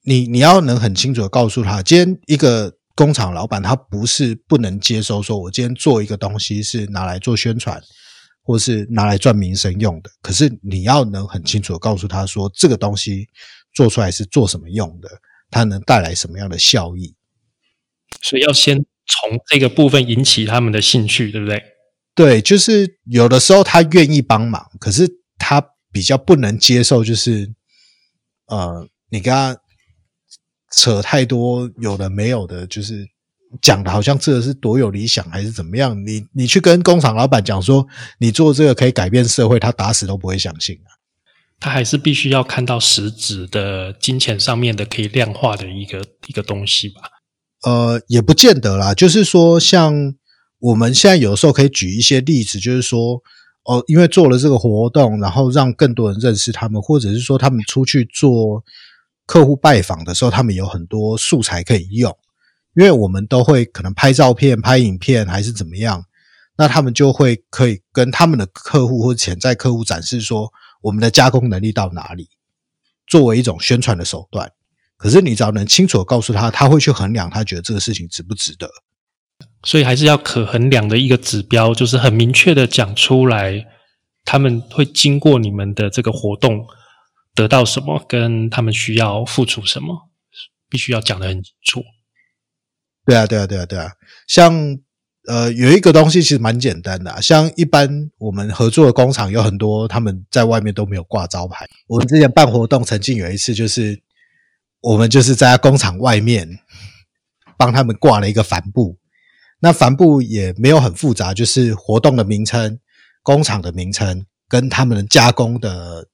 你你要能很清楚的告诉他，今天一个工厂老板他不是不能接受，说我今天做一个东西是拿来做宣传，或是拿来赚名声用的。可是你要能很清楚的告诉他说，这个东西做出来是做什么用的，它能带来什么样的效益。所以要先从这个部分引起他们的兴趣，对不对？对，就是有的时候他愿意帮忙，可是他比较不能接受，就是呃，你跟他扯太多有的没有的，就是讲的好像这个是多有理想还是怎么样？你你去跟工厂老板讲说你做这个可以改变社会，他打死都不会相信啊。他还是必须要看到实质的金钱上面的可以量化的一个一个东西吧？呃，也不见得啦，就是说像。我们现在有时候可以举一些例子，就是说，哦，因为做了这个活动，然后让更多人认识他们，或者是说他们出去做客户拜访的时候，他们有很多素材可以用。因为我们都会可能拍照片、拍影片还是怎么样，那他们就会可以跟他们的客户或潜在客户展示说，我们的加工能力到哪里，作为一种宣传的手段。可是你只要能清楚的告诉他，他会去衡量，他觉得这个事情值不值得。所以还是要可衡量的一个指标，就是很明确的讲出来，他们会经过你们的这个活动得到什么，跟他们需要付出什么，必须要讲的很清楚。对啊，对啊，对啊，对啊。像呃，有一个东西其实蛮简单的，像一般我们合作的工厂有很多，他们在外面都没有挂招牌。我们之前办活动，曾经有一次就是我们就是在工厂外面帮他们挂了一个帆布。那帆布也没有很复杂，就是活动的名称、工厂的名称跟他们加工的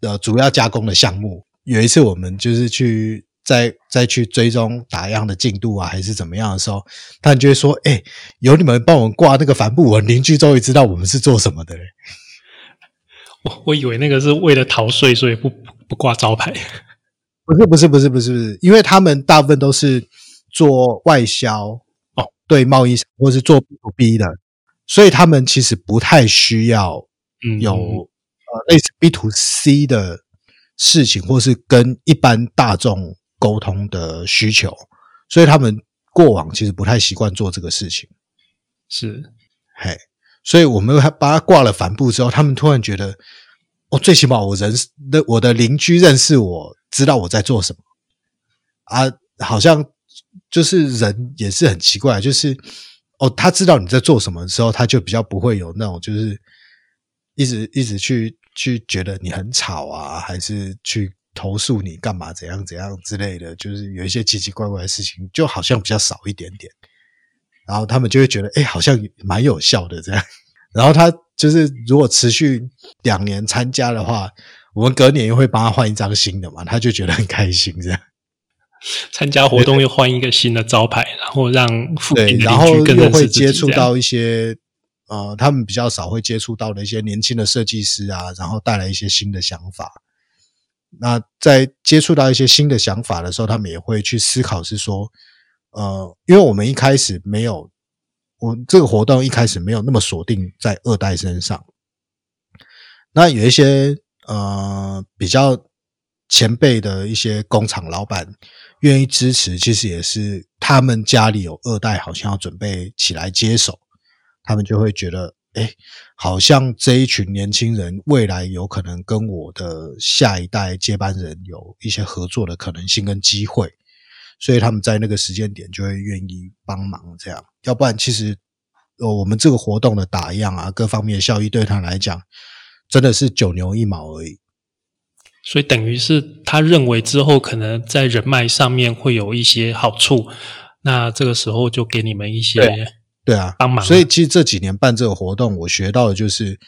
呃主要加工的项目。有一次我们就是去再再去追踪打样的进度啊，还是怎么样的时候，他们就会说：“哎，有你们帮我们挂那个帆布，我邻居终于知道我们是做什么的。”我我以为那个是为了逃税，所以不不挂招牌。不是不是不是不是不是，因为他们大部分都是做外销哦，对贸易或是做 B to B 的，所以他们其实不太需要有呃类似 B to C 的事情，或是跟一般大众沟通的需求，所以他们过往其实不太习惯做这个事情。是，嘿。所以我们还把它挂了帆布之后，他们突然觉得，哦，最起码我人的我的邻居认识我，知道我在做什么啊，好像就是人也是很奇怪，就是哦，他知道你在做什么的时候，他就比较不会有那种就是一直一直去去觉得你很吵啊，还是去投诉你干嘛怎样怎样之类的，就是有一些奇奇怪怪的事情，就好像比较少一点点。然后他们就会觉得，哎，好像蛮有效的这样。然后他就是如果持续两年参加的话，我们隔年又会帮他换一张新的嘛，他就觉得很开心这样。参加活动又换一个新的招牌，然后让附近的邻居又会接触到一些呃，他们比较少会接触到的一些年轻的设计师啊，然后带来一些新的想法。那在接触到一些新的想法的时候，他们也会去思考，是说。呃，因为我们一开始没有，我这个活动一开始没有那么锁定在二代身上。那有一些呃比较前辈的一些工厂老板愿意支持，其实也是他们家里有二代，好像要准备起来接手，他们就会觉得，哎，好像这一群年轻人未来有可能跟我的下一代接班人有一些合作的可能性跟机会。所以他们在那个时间点就会愿意帮忙，这样，要不然其实，呃，我们这个活动的打样啊，各方面的效益对他来讲，真的是九牛一毛而已。所以等于是他认为之后可能在人脉上面会有一些好处，那这个时候就给你们一些对啊帮忙。所以其实这几年办这个活动，我学到的就是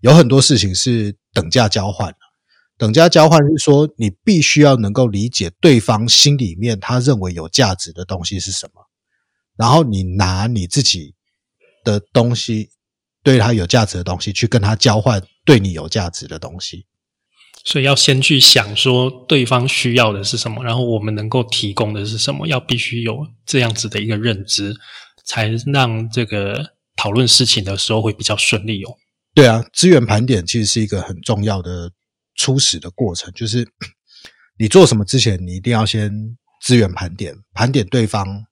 有很多事情是等价交换。等价交换是说，你必须要能够理解对方心里面他认为有价值的东西是什么，然后你拿你自己的东西，对他有价值的东西去跟他交换对你有价值的东西。所以要先去想说对方需要的是什么，然后我们能够提供的是什么，要必须有这样子的一个认知，才让这个讨论事情的时候会比较顺利哦。对啊，资源盘点其实是一个很重要的。初始的过程就是，你做什么之前，你一定要先资源盘点，盘点对方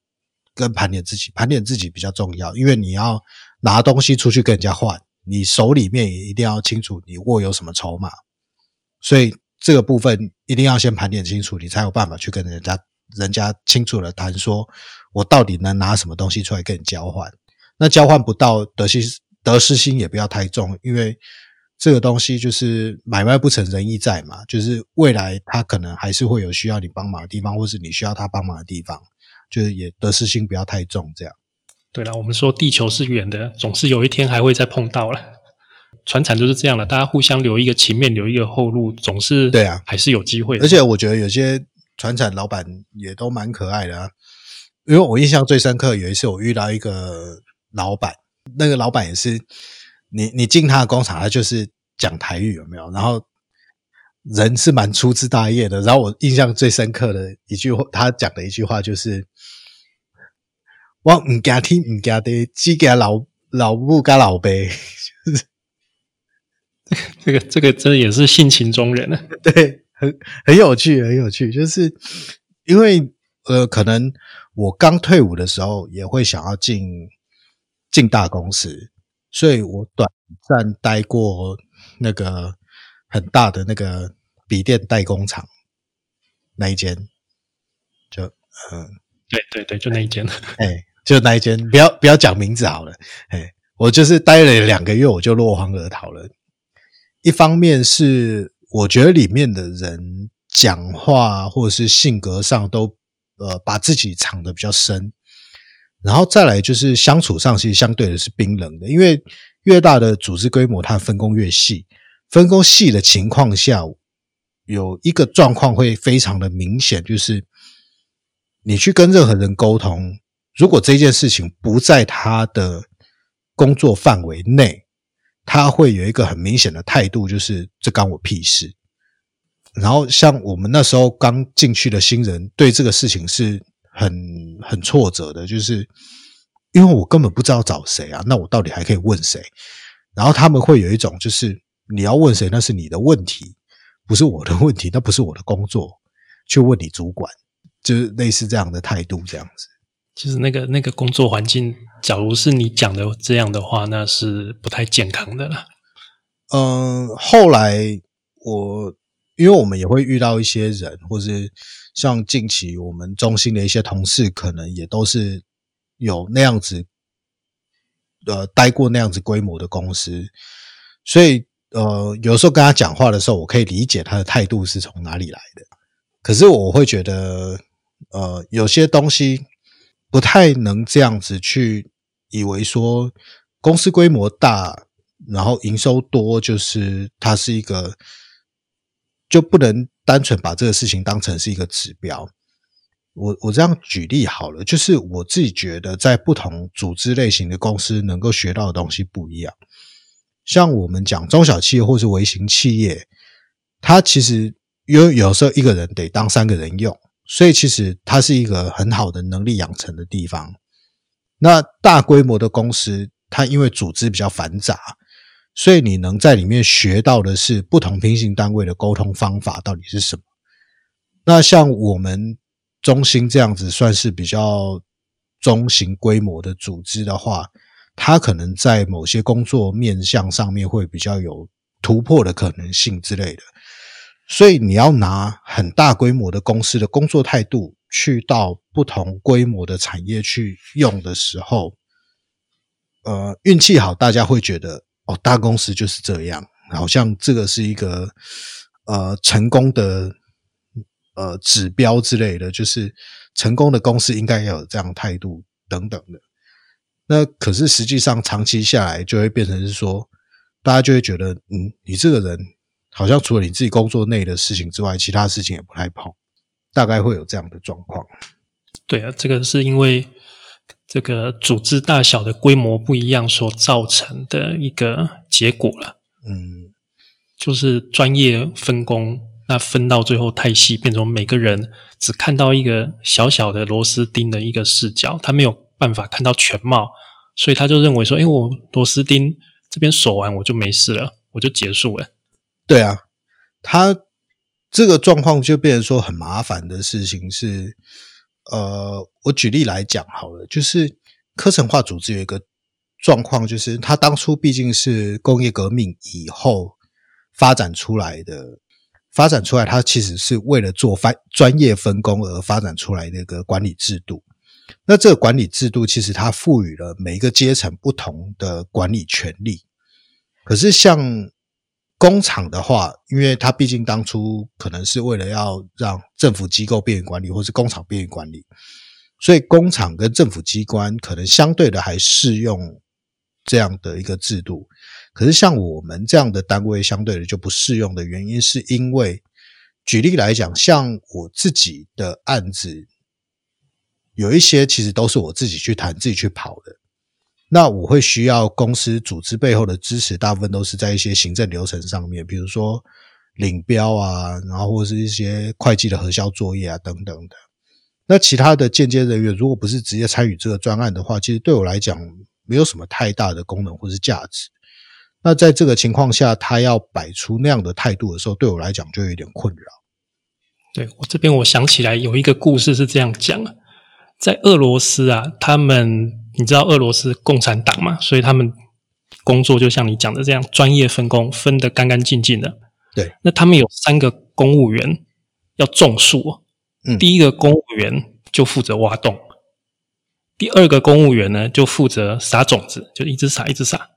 跟盘点自己，盘点自己比较重要，因为你要拿东西出去跟人家换，你手里面也一定要清楚你握有什么筹码，所以这个部分一定要先盘点清楚，你才有办法去跟人家人家清楚的谈，说我到底能拿什么东西出来跟你交换，那交换不到得失得失心也不要太重，因为。这个东西就是买卖不成仁义在嘛，就是未来他可能还是会有需要你帮忙的地方，或是你需要他帮忙的地方，就是也得失心不要太重。这样，对了，我们说地球是圆的，总是有一天还会再碰到了。船产就是这样了，大家互相留一个情面，留一个后路，总是对啊，还是有机会。而且我觉得有些船产老板也都蛮可爱的啊，因为我印象最深刻，有一次我遇到一个老板，那个老板也是。你你进他的工厂，他就是讲台语有没有？然后人是蛮粗枝大叶的。然后我印象最深刻的一句话，他讲的一句话就是：“我唔惊天唔惊地，只惊老老母跟老辈。”这个这个真的也是性情中人啊。对，很很有趣，很有趣。就是因为呃，可能我刚退伍的时候，也会想要进进大公司。所以我短暂待过那个很大的那个笔电代工厂那一间，就嗯，对对对，就那一间，哎，就那一间，不要不要讲名字好了，哎，我就是待了两个月，我就落荒而逃了。一方面是我觉得里面的人讲话或者是性格上都呃把自己藏的比较深。然后再来就是相处上其实相对的是冰冷的，因为越大的组织规模，它分工越细，分工细的情况下，有一个状况会非常的明显，就是你去跟任何人沟通，如果这件事情不在他的工作范围内，他会有一个很明显的态度，就是这关我屁事。然后像我们那时候刚进去的新人，对这个事情是很很挫折的，就是因为我根本不知道找谁啊，那我到底还可以问谁？然后他们会有一种就是你要问谁，那是你的问题，不是我的问题，那不是我的工作，去问你主管，就是类似这样的态度，这样子。就是那个那个工作环境，假如是你讲的这样的话，那是不太健康的了。嗯，后来我。因为我们也会遇到一些人，或是像近期我们中心的一些同事，可能也都是有那样子，呃，待过那样子规模的公司，所以呃，有时候跟他讲话的时候，我可以理解他的态度是从哪里来的。可是我会觉得，呃，有些东西不太能这样子去以为说公司规模大，然后营收多，就是它是一个。就不能单纯把这个事情当成是一个指标。我我这样举例好了，就是我自己觉得，在不同组织类型的公司，能够学到的东西不一样。像我们讲中小企业或是微型企业，它其实因为有时候一个人得当三个人用，所以其实它是一个很好的能力养成的地方。那大规模的公司，它因为组织比较繁杂。所以你能在里面学到的是不同平行单位的沟通方法到底是什么？那像我们中心这样子算是比较中型规模的组织的话，它可能在某些工作面向上面会比较有突破的可能性之类的。所以你要拿很大规模的公司的工作态度去到不同规模的产业去用的时候，呃，运气好，大家会觉得。哦，大公司就是这样，好像这个是一个呃成功的呃指标之类的，就是成功的公司应该要有这样态度等等的。那可是实际上长期下来，就会变成是说，大家就会觉得，嗯，你这个人好像除了你自己工作内的事情之外，其他事情也不太碰，大概会有这样的状况。对啊，这个是因为。这个组织大小的规模不一样所造成的一个结果了。嗯，就是专业分工，那分到最后太细，变成每个人只看到一个小小的螺丝钉的一个视角，他没有办法看到全貌，所以他就认为说：“哎，我螺丝钉这边锁完，我就没事了，我就结束了。”对啊，他这个状况就变成说很麻烦的事情是。呃，我举例来讲好了，就是科层化组织有一个状况，就是它当初毕竟是工业革命以后发展出来的，发展出来它其实是为了做分专业分工而发展出来的一个管理制度。那这个管理制度其实它赋予了每一个阶层不同的管理权利，可是像。工厂的话，因为它毕竟当初可能是为了要让政府机构便于管理，或是工厂便于管理，所以工厂跟政府机关可能相对的还适用这样的一个制度。可是像我们这样的单位，相对的就不适用的原因，是因为举例来讲，像我自己的案子，有一些其实都是我自己去谈、自己去跑的。那我会需要公司组织背后的支持，大部分都是在一些行政流程上面，比如说领标啊，然后或者是一些会计的核销作业啊等等的。那其他的间接人员，如果不是直接参与这个专案的话，其实对我来讲没有什么太大的功能或是价值。那在这个情况下，他要摆出那样的态度的时候，对我来讲就有点困扰。对我这边，我想起来有一个故事是这样讲啊，在俄罗斯啊，他们。你知道俄罗斯共产党嘛？所以他们工作就像你讲的这样，专业分工分得干干净净的。对，那他们有三个公务员要种树。嗯，第一个公务员就负责挖洞，第二个公务员呢就负责撒种子，就一直撒一直撒。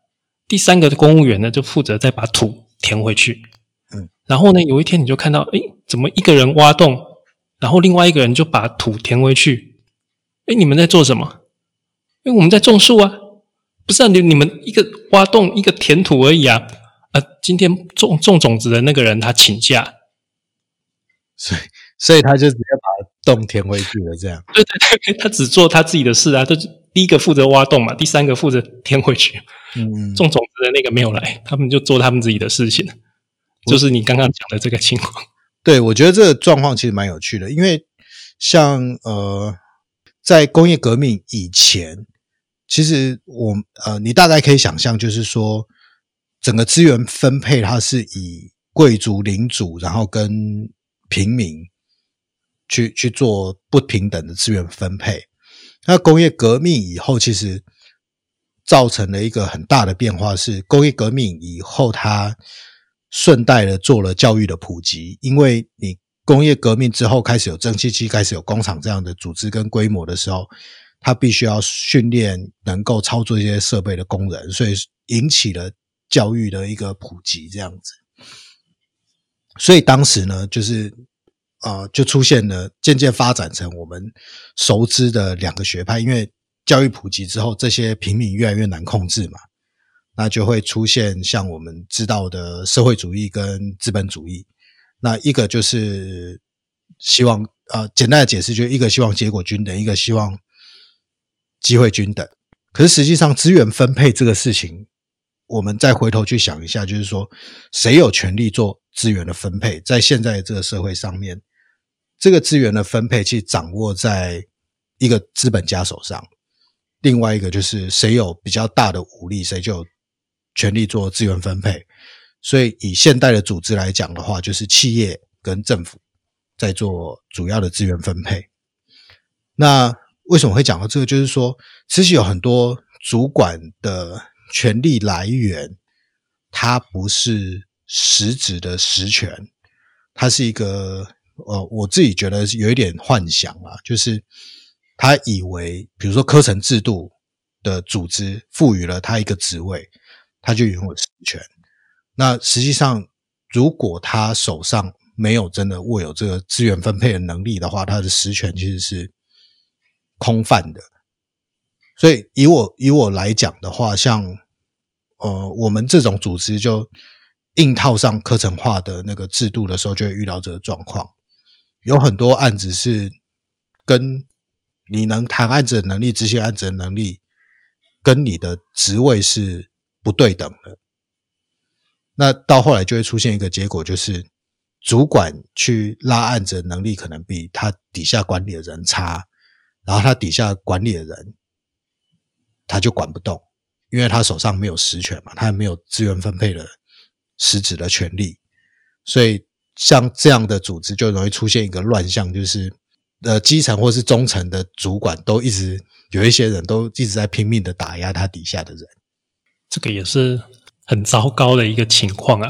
第三个公务员呢就负责再把土填回去。嗯，然后呢，有一天你就看到，哎，怎么一个人挖洞，然后另外一个人就把土填回去？哎，你们在做什么？因为我们在种树啊，不是啊，你你们一个挖洞，一个填土而已啊，啊，今天种种种子的那个人他请假，所以所以他就直接把洞填回去了，这样。对对对，他只做他自己的事啊，他第一个负责挖洞嘛，第三个负责填回去。嗯，种种子的那个没有来，他们就做他们自己的事情，就是你刚刚讲的这个情况。对，我觉得这个状况其实蛮有趣的，因为像呃，在工业革命以前，其实我呃，你大概可以想象，就是说整个资源分配它是以贵族领主，然后跟平民去去做不平等的资源分配。那工业革命以后，其实造成了一个很大的变化，是工业革命以后它。顺带的做了教育的普及，因为你工业革命之后开始有蒸汽机，开始有工厂这样的组织跟规模的时候，他必须要训练能够操作一些设备的工人，所以引起了教育的一个普及，这样子。所以当时呢，就是呃，就出现了渐渐发展成我们熟知的两个学派，因为教育普及之后，这些平民越来越难控制嘛。那就会出现像我们知道的社会主义跟资本主义。那一个就是希望，呃，简单的解释，就是一个希望结果均等，一个希望机会均等。可是实际上，资源分配这个事情，我们再回头去想一下，就是说，谁有权利做资源的分配？在现在这个社会上面，这个资源的分配其实掌握在一个资本家手上。另外一个就是谁有比较大的武力，谁就。权力做资源分配，所以以现代的组织来讲的话，就是企业跟政府在做主要的资源分配。那为什么会讲到这个？就是说，其实有很多主管的权力来源，它不是实质的实权，它是一个呃，我自己觉得有一点幻想啊，就是他以为，比如说科层制度的组织赋予了他一个职位。他就拥有实权。那实际上，如果他手上没有真的握有这个资源分配的能力的话，他的实权其实是空泛的。所以，以我以我来讲的话，像呃，我们这种组织就硬套上课程化的那个制度的时候，就会遇到这个状况。有很多案子是跟你能谈案子的能力、执行案子的能力，跟你的职位是。不对等的，那到后来就会出现一个结果，就是主管去拉案子的能力可能比他底下管理的人差，然后他底下管理的人他就管不动，因为他手上没有实权嘛，他也没有资源分配的实质的权利，所以像这样的组织就容易出现一个乱象，就是呃基层或是中层的主管都一直有一些人都一直在拼命的打压他底下的人。这个也是很糟糕的一个情况啊。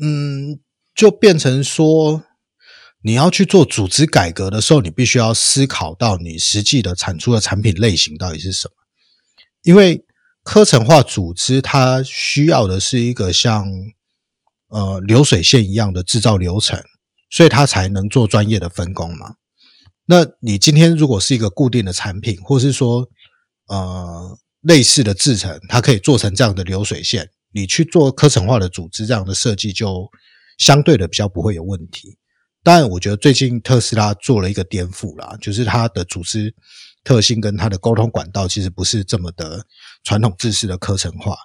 嗯，就变成说，你要去做组织改革的时候，你必须要思考到你实际的产出的产品类型到底是什么。因为科层化组织它需要的是一个像呃流水线一样的制造流程，所以它才能做专业的分工嘛。那你今天如果是一个固定的产品，或是说呃。类似的制成，它可以做成这样的流水线。你去做科程化的组织，这样的设计就相对的比较不会有问题。当然，我觉得最近特斯拉做了一个颠覆啦，就是它的组织特性跟它的沟通管道其实不是这么的传统制式的科程化。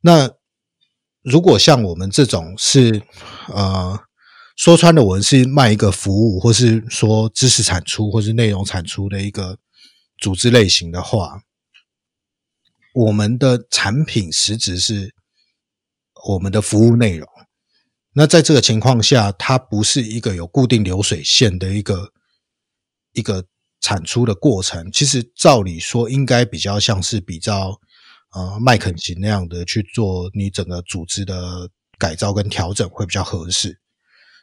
那如果像我们这种是呃说穿了，我们是卖一个服务，或是说知识产出，或是内容产出的一个组织类型的话。我们的产品实质是我们的服务内容。那在这个情况下，它不是一个有固定流水线的一个一个产出的过程。其实照理说，应该比较像是比较呃麦肯锡那样的去做你整个组织的改造跟调整会比较合适。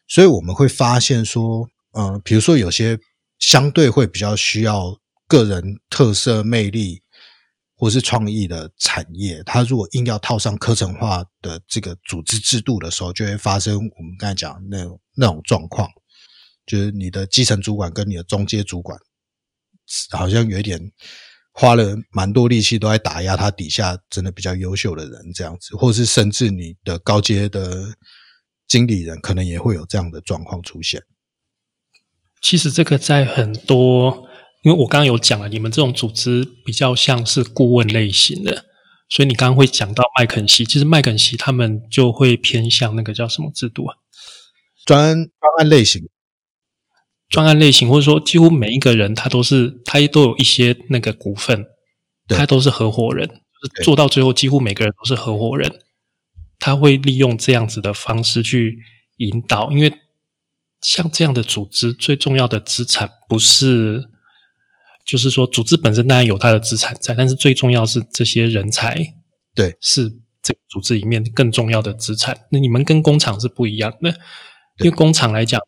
所以我们会发现说，嗯，比如说有些相对会比较需要个人特色魅力。或是创意的产业，它如果硬要套上课程化的这个组织制度的时候，就会发生我们刚才讲那种那种状况，就是你的基层主管跟你的中阶主管好像有一点花了蛮多力气都在打压他底下真的比较优秀的人，这样子，或是甚至你的高阶的经理人，可能也会有这样的状况出现。其实这个在很多，因为我刚刚有讲了，你们这种组织比较像是顾问类型的，所以你刚刚会讲到麦肯锡，其实麦肯锡他们就会偏向那个叫什么制度啊？专专案类型，专案类型，或者说几乎每一个人他都是他都有一些那个股份，他都是合伙人，做到最后几乎每个人都是合伙人，他会利用这样子的方式去引导，因为。像这样的组织，最重要的资产不是，就是说组织本身当然有它的资产在，但是最重要是这些人才，对，是这个组织里面更重要的资产。那你们跟工厂是不一样，的因为工厂来讲，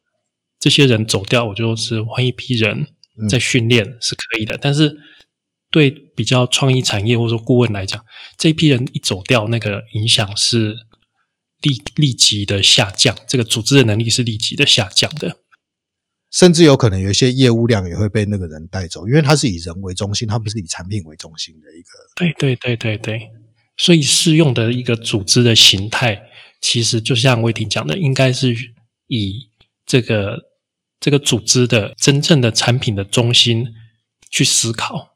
这些人走掉，我就是换一批人在训练是可以的，但是对比较创意产业或者说顾问来讲，这一批人一走掉，那个影响是。立立即的下降，这个组织的能力是立即的下降的，甚至有可能有一些业务量也会被那个人带走，因为他是以人为中心，他不是以产品为中心的一个。对对对对对，所以适用的一个组织的形态，其实就像魏婷讲的，应该是以这个这个组织的真正的产品的中心去思考，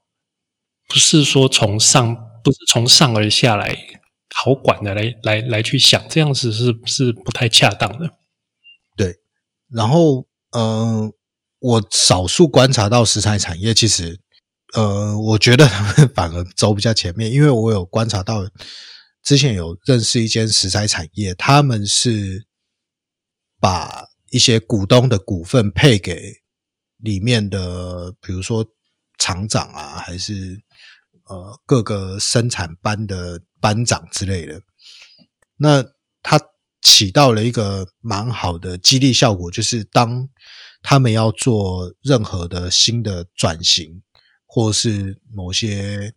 不是说从上，不是从上而下来。好管的来来来去想，这样子是是不太恰当的。对，然后呃，我少数观察到石材产业，其实呃，我觉得他们 反而走比较前面，因为我有观察到，之前有认识一间石材产业，他们是把一些股东的股份配给里面的，比如说厂长啊，还是呃各个生产班的。班长之类的，那起到了一个蛮好的激励效果，就是当他们要做任何的新的转型，或是某些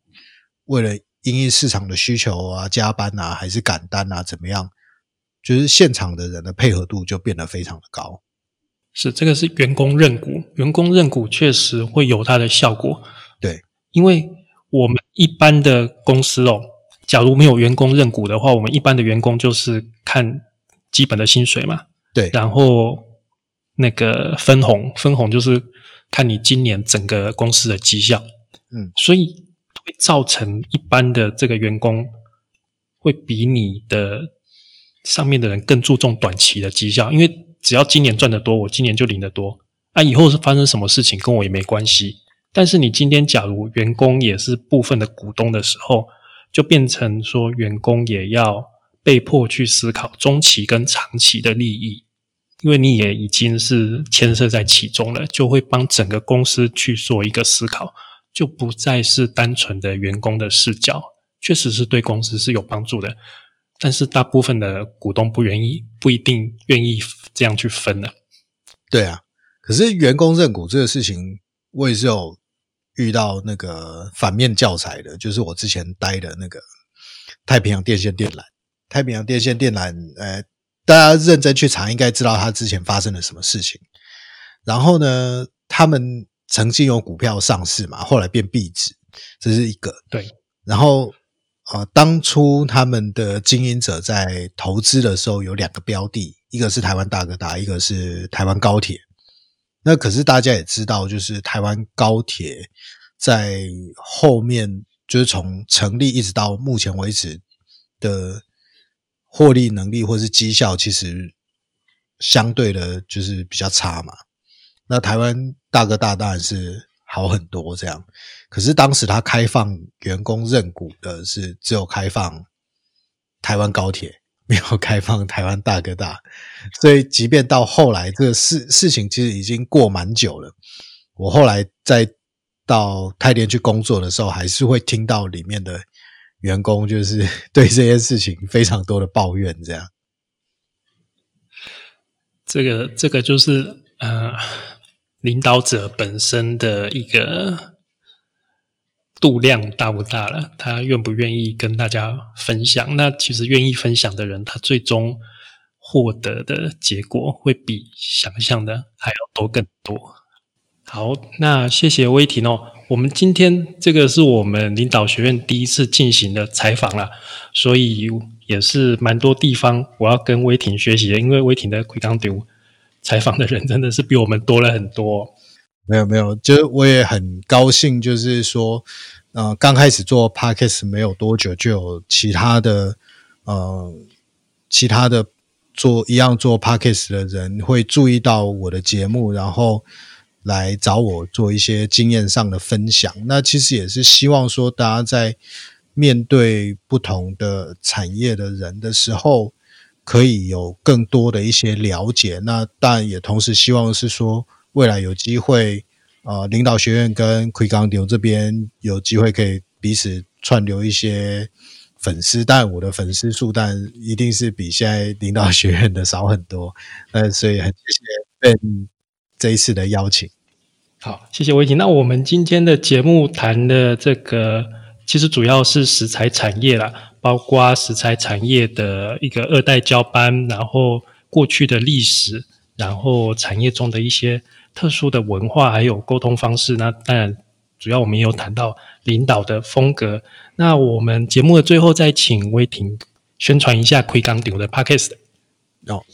为了因应市场的需求啊，加班啊，还是赶单啊，怎么样，就是现场的人的配合度就变得非常的高。是这个是员工认股，员工认股确实会有它的效果。对，因为我们一般的公司哦。假如没有员工认股的话，我们一般的员工就是看基本的薪水嘛。对，然后那个分红，分红就是看你今年整个公司的绩效。嗯，所以会造成一般的这个员工会比你的上面的人更注重短期的绩效，因为只要今年赚得多，我今年就领得多。啊，以后是发生什么事情跟我也没关系。但是你今天假如员工也是部分的股东的时候，就变成说，员工也要被迫去思考中期跟长期的利益，因为你也已经是牵涉在其中了，就会帮整个公司去做一个思考，就不再是单纯的员工的视角，确实是对公司是有帮助的，但是大部分的股东不愿意，不一定愿意这样去分的。对啊，可是员工认股这个事情，我也是有。遇到那个反面教材的，就是我之前待的那个太平洋电线电缆。太平洋电线电缆，呃，大家认真去查，应该知道它之前发生了什么事情。然后呢，他们曾经有股票上市嘛，后来变壁纸，这是一个。对。然后，呃，当初他们的经营者在投资的时候，有两个标的，一个是台湾大哥大，一个是台湾高铁。那可是大家也知道，就是台湾高铁在后面，就是从成立一直到目前为止的获利能力或是绩效，其实相对的就是比较差嘛。那台湾大哥大当然是好很多这样，可是当时他开放员工认股的是只有开放台湾高铁。没有开放台湾大哥大，所以即便到后来这个事事情其实已经过蛮久了。我后来再到泰联去工作的时候，还是会听到里面的员工就是 对这件事情非常多的抱怨。这样，这个这个就是呃，领导者本身的一个。度量大不大了？他愿不愿意跟大家分享？那其实愿意分享的人，他最终获得的结果会比想象的还要多更多。好，那谢谢威霆哦。我们今天这个是我们领导学院第一次进行的采访了，所以也是蛮多地方我要跟威霆学习的，因为威霆的奎刚丢采访的人真的是比我们多了很多。没有没有，就是我也很高兴，就是说，呃，刚开始做 podcast 没有多久，就有其他的呃其他的做一样做 podcast 的人会注意到我的节目，然后。来找我做一些经验上的分享，那其实也是希望说，大家在面对不同的产业的人的时候，可以有更多的一些了解。那当然也同时希望是说，未来有机会，呃，领导学院跟奎刚牛这边有机会可以彼此串流一些粉丝。但我的粉丝数，但一定是比现在领导学院的少很多。那，所以很谢谢 Ben。这一次的邀请，好，谢谢威婷。那我们今天的节目谈的这个，其实主要是食材产业啦，包括食材产业的一个二代交班，然后过去的历史，然后产业中的一些特殊的文化，还有沟通方式。那当然，主要我们也有谈到领导的风格。那我们节目的最后，再请威霆宣传一下奎港顶的 Podcast 哦。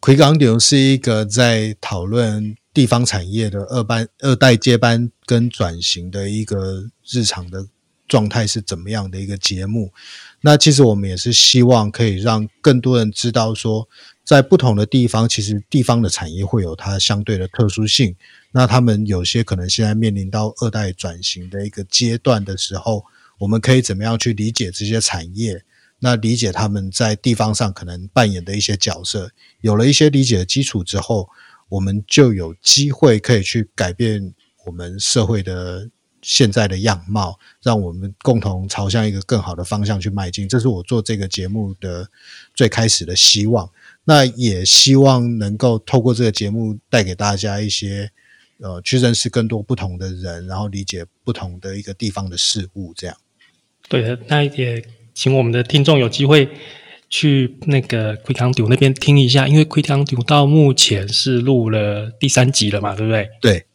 奎港顶是一个在讨论。地方产业的二班、二代接班跟转型的一个日常的状态是怎么样的一个节目？那其实我们也是希望可以让更多人知道，说在不同的地方，其实地方的产业会有它相对的特殊性。那他们有些可能现在面临到二代转型的一个阶段的时候，我们可以怎么样去理解这些产业？那理解他们在地方上可能扮演的一些角色，有了一些理解的基础之后。我们就有机会可以去改变我们社会的现在的样貌，让我们共同朝向一个更好的方向去迈进。这是我做这个节目的最开始的希望。那也希望能够透过这个节目带给大家一些，呃，去认识更多不同的人，然后理解不同的一个地方的事物。这样，对的。那也请我们的听众有机会。去那个 Quick o n d o 那边听一下，因为 Quick o n d o 到目前是录了第三集了嘛，对不对？对。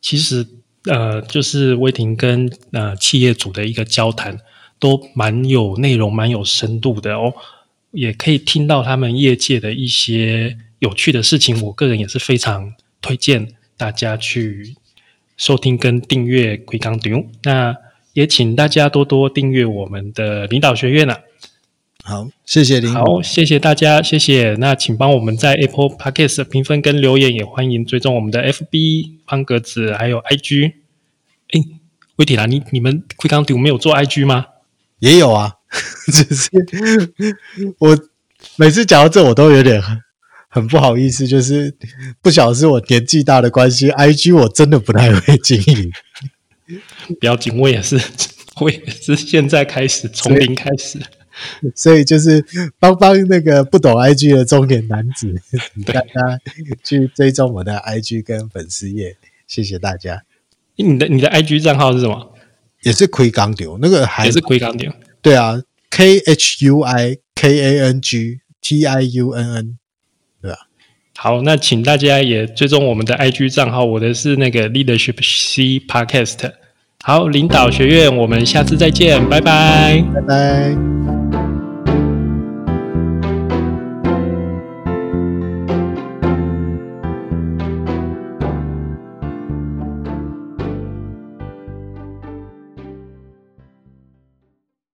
其实呃，就是威霆跟呃企业主的一个交谈，都蛮有内容、蛮有深度的哦，也可以听到他们业界的一些有趣的事情。我个人也是非常推荐大家去收听跟订阅奎康丢。那也请大家多多订阅我们的领导学院啊。好，谢谢您。好，谢谢大家，谢谢。那请帮我们在 Apple Podcast 评分跟留言，也欢迎追踪我们的 FB 方格子还有 IG。哎，魏铁兰，你你们 Quick c o u 没有做 IG 吗？也有啊，只是我每次讲到这，我都有点很不好意思，就是不晓得是我年纪大的关系，IG 我真的不太会经营。不要紧，我也是，我也是现在开始从零开始。所以就是帮帮那个不懂 IG 的中年男子，大家去追踪我的 IG 跟粉丝页，谢谢大家。你的你的 IG 账号是什么？也是亏刚丢，那个还是亏刚丢？对啊，K H U I K A N G T I U N N，对吧？好，那请大家也追踪我们的 IG 账号，我的是那个 Leadership C Podcast。好，领导学院，我们下次再见，拜拜，拜拜。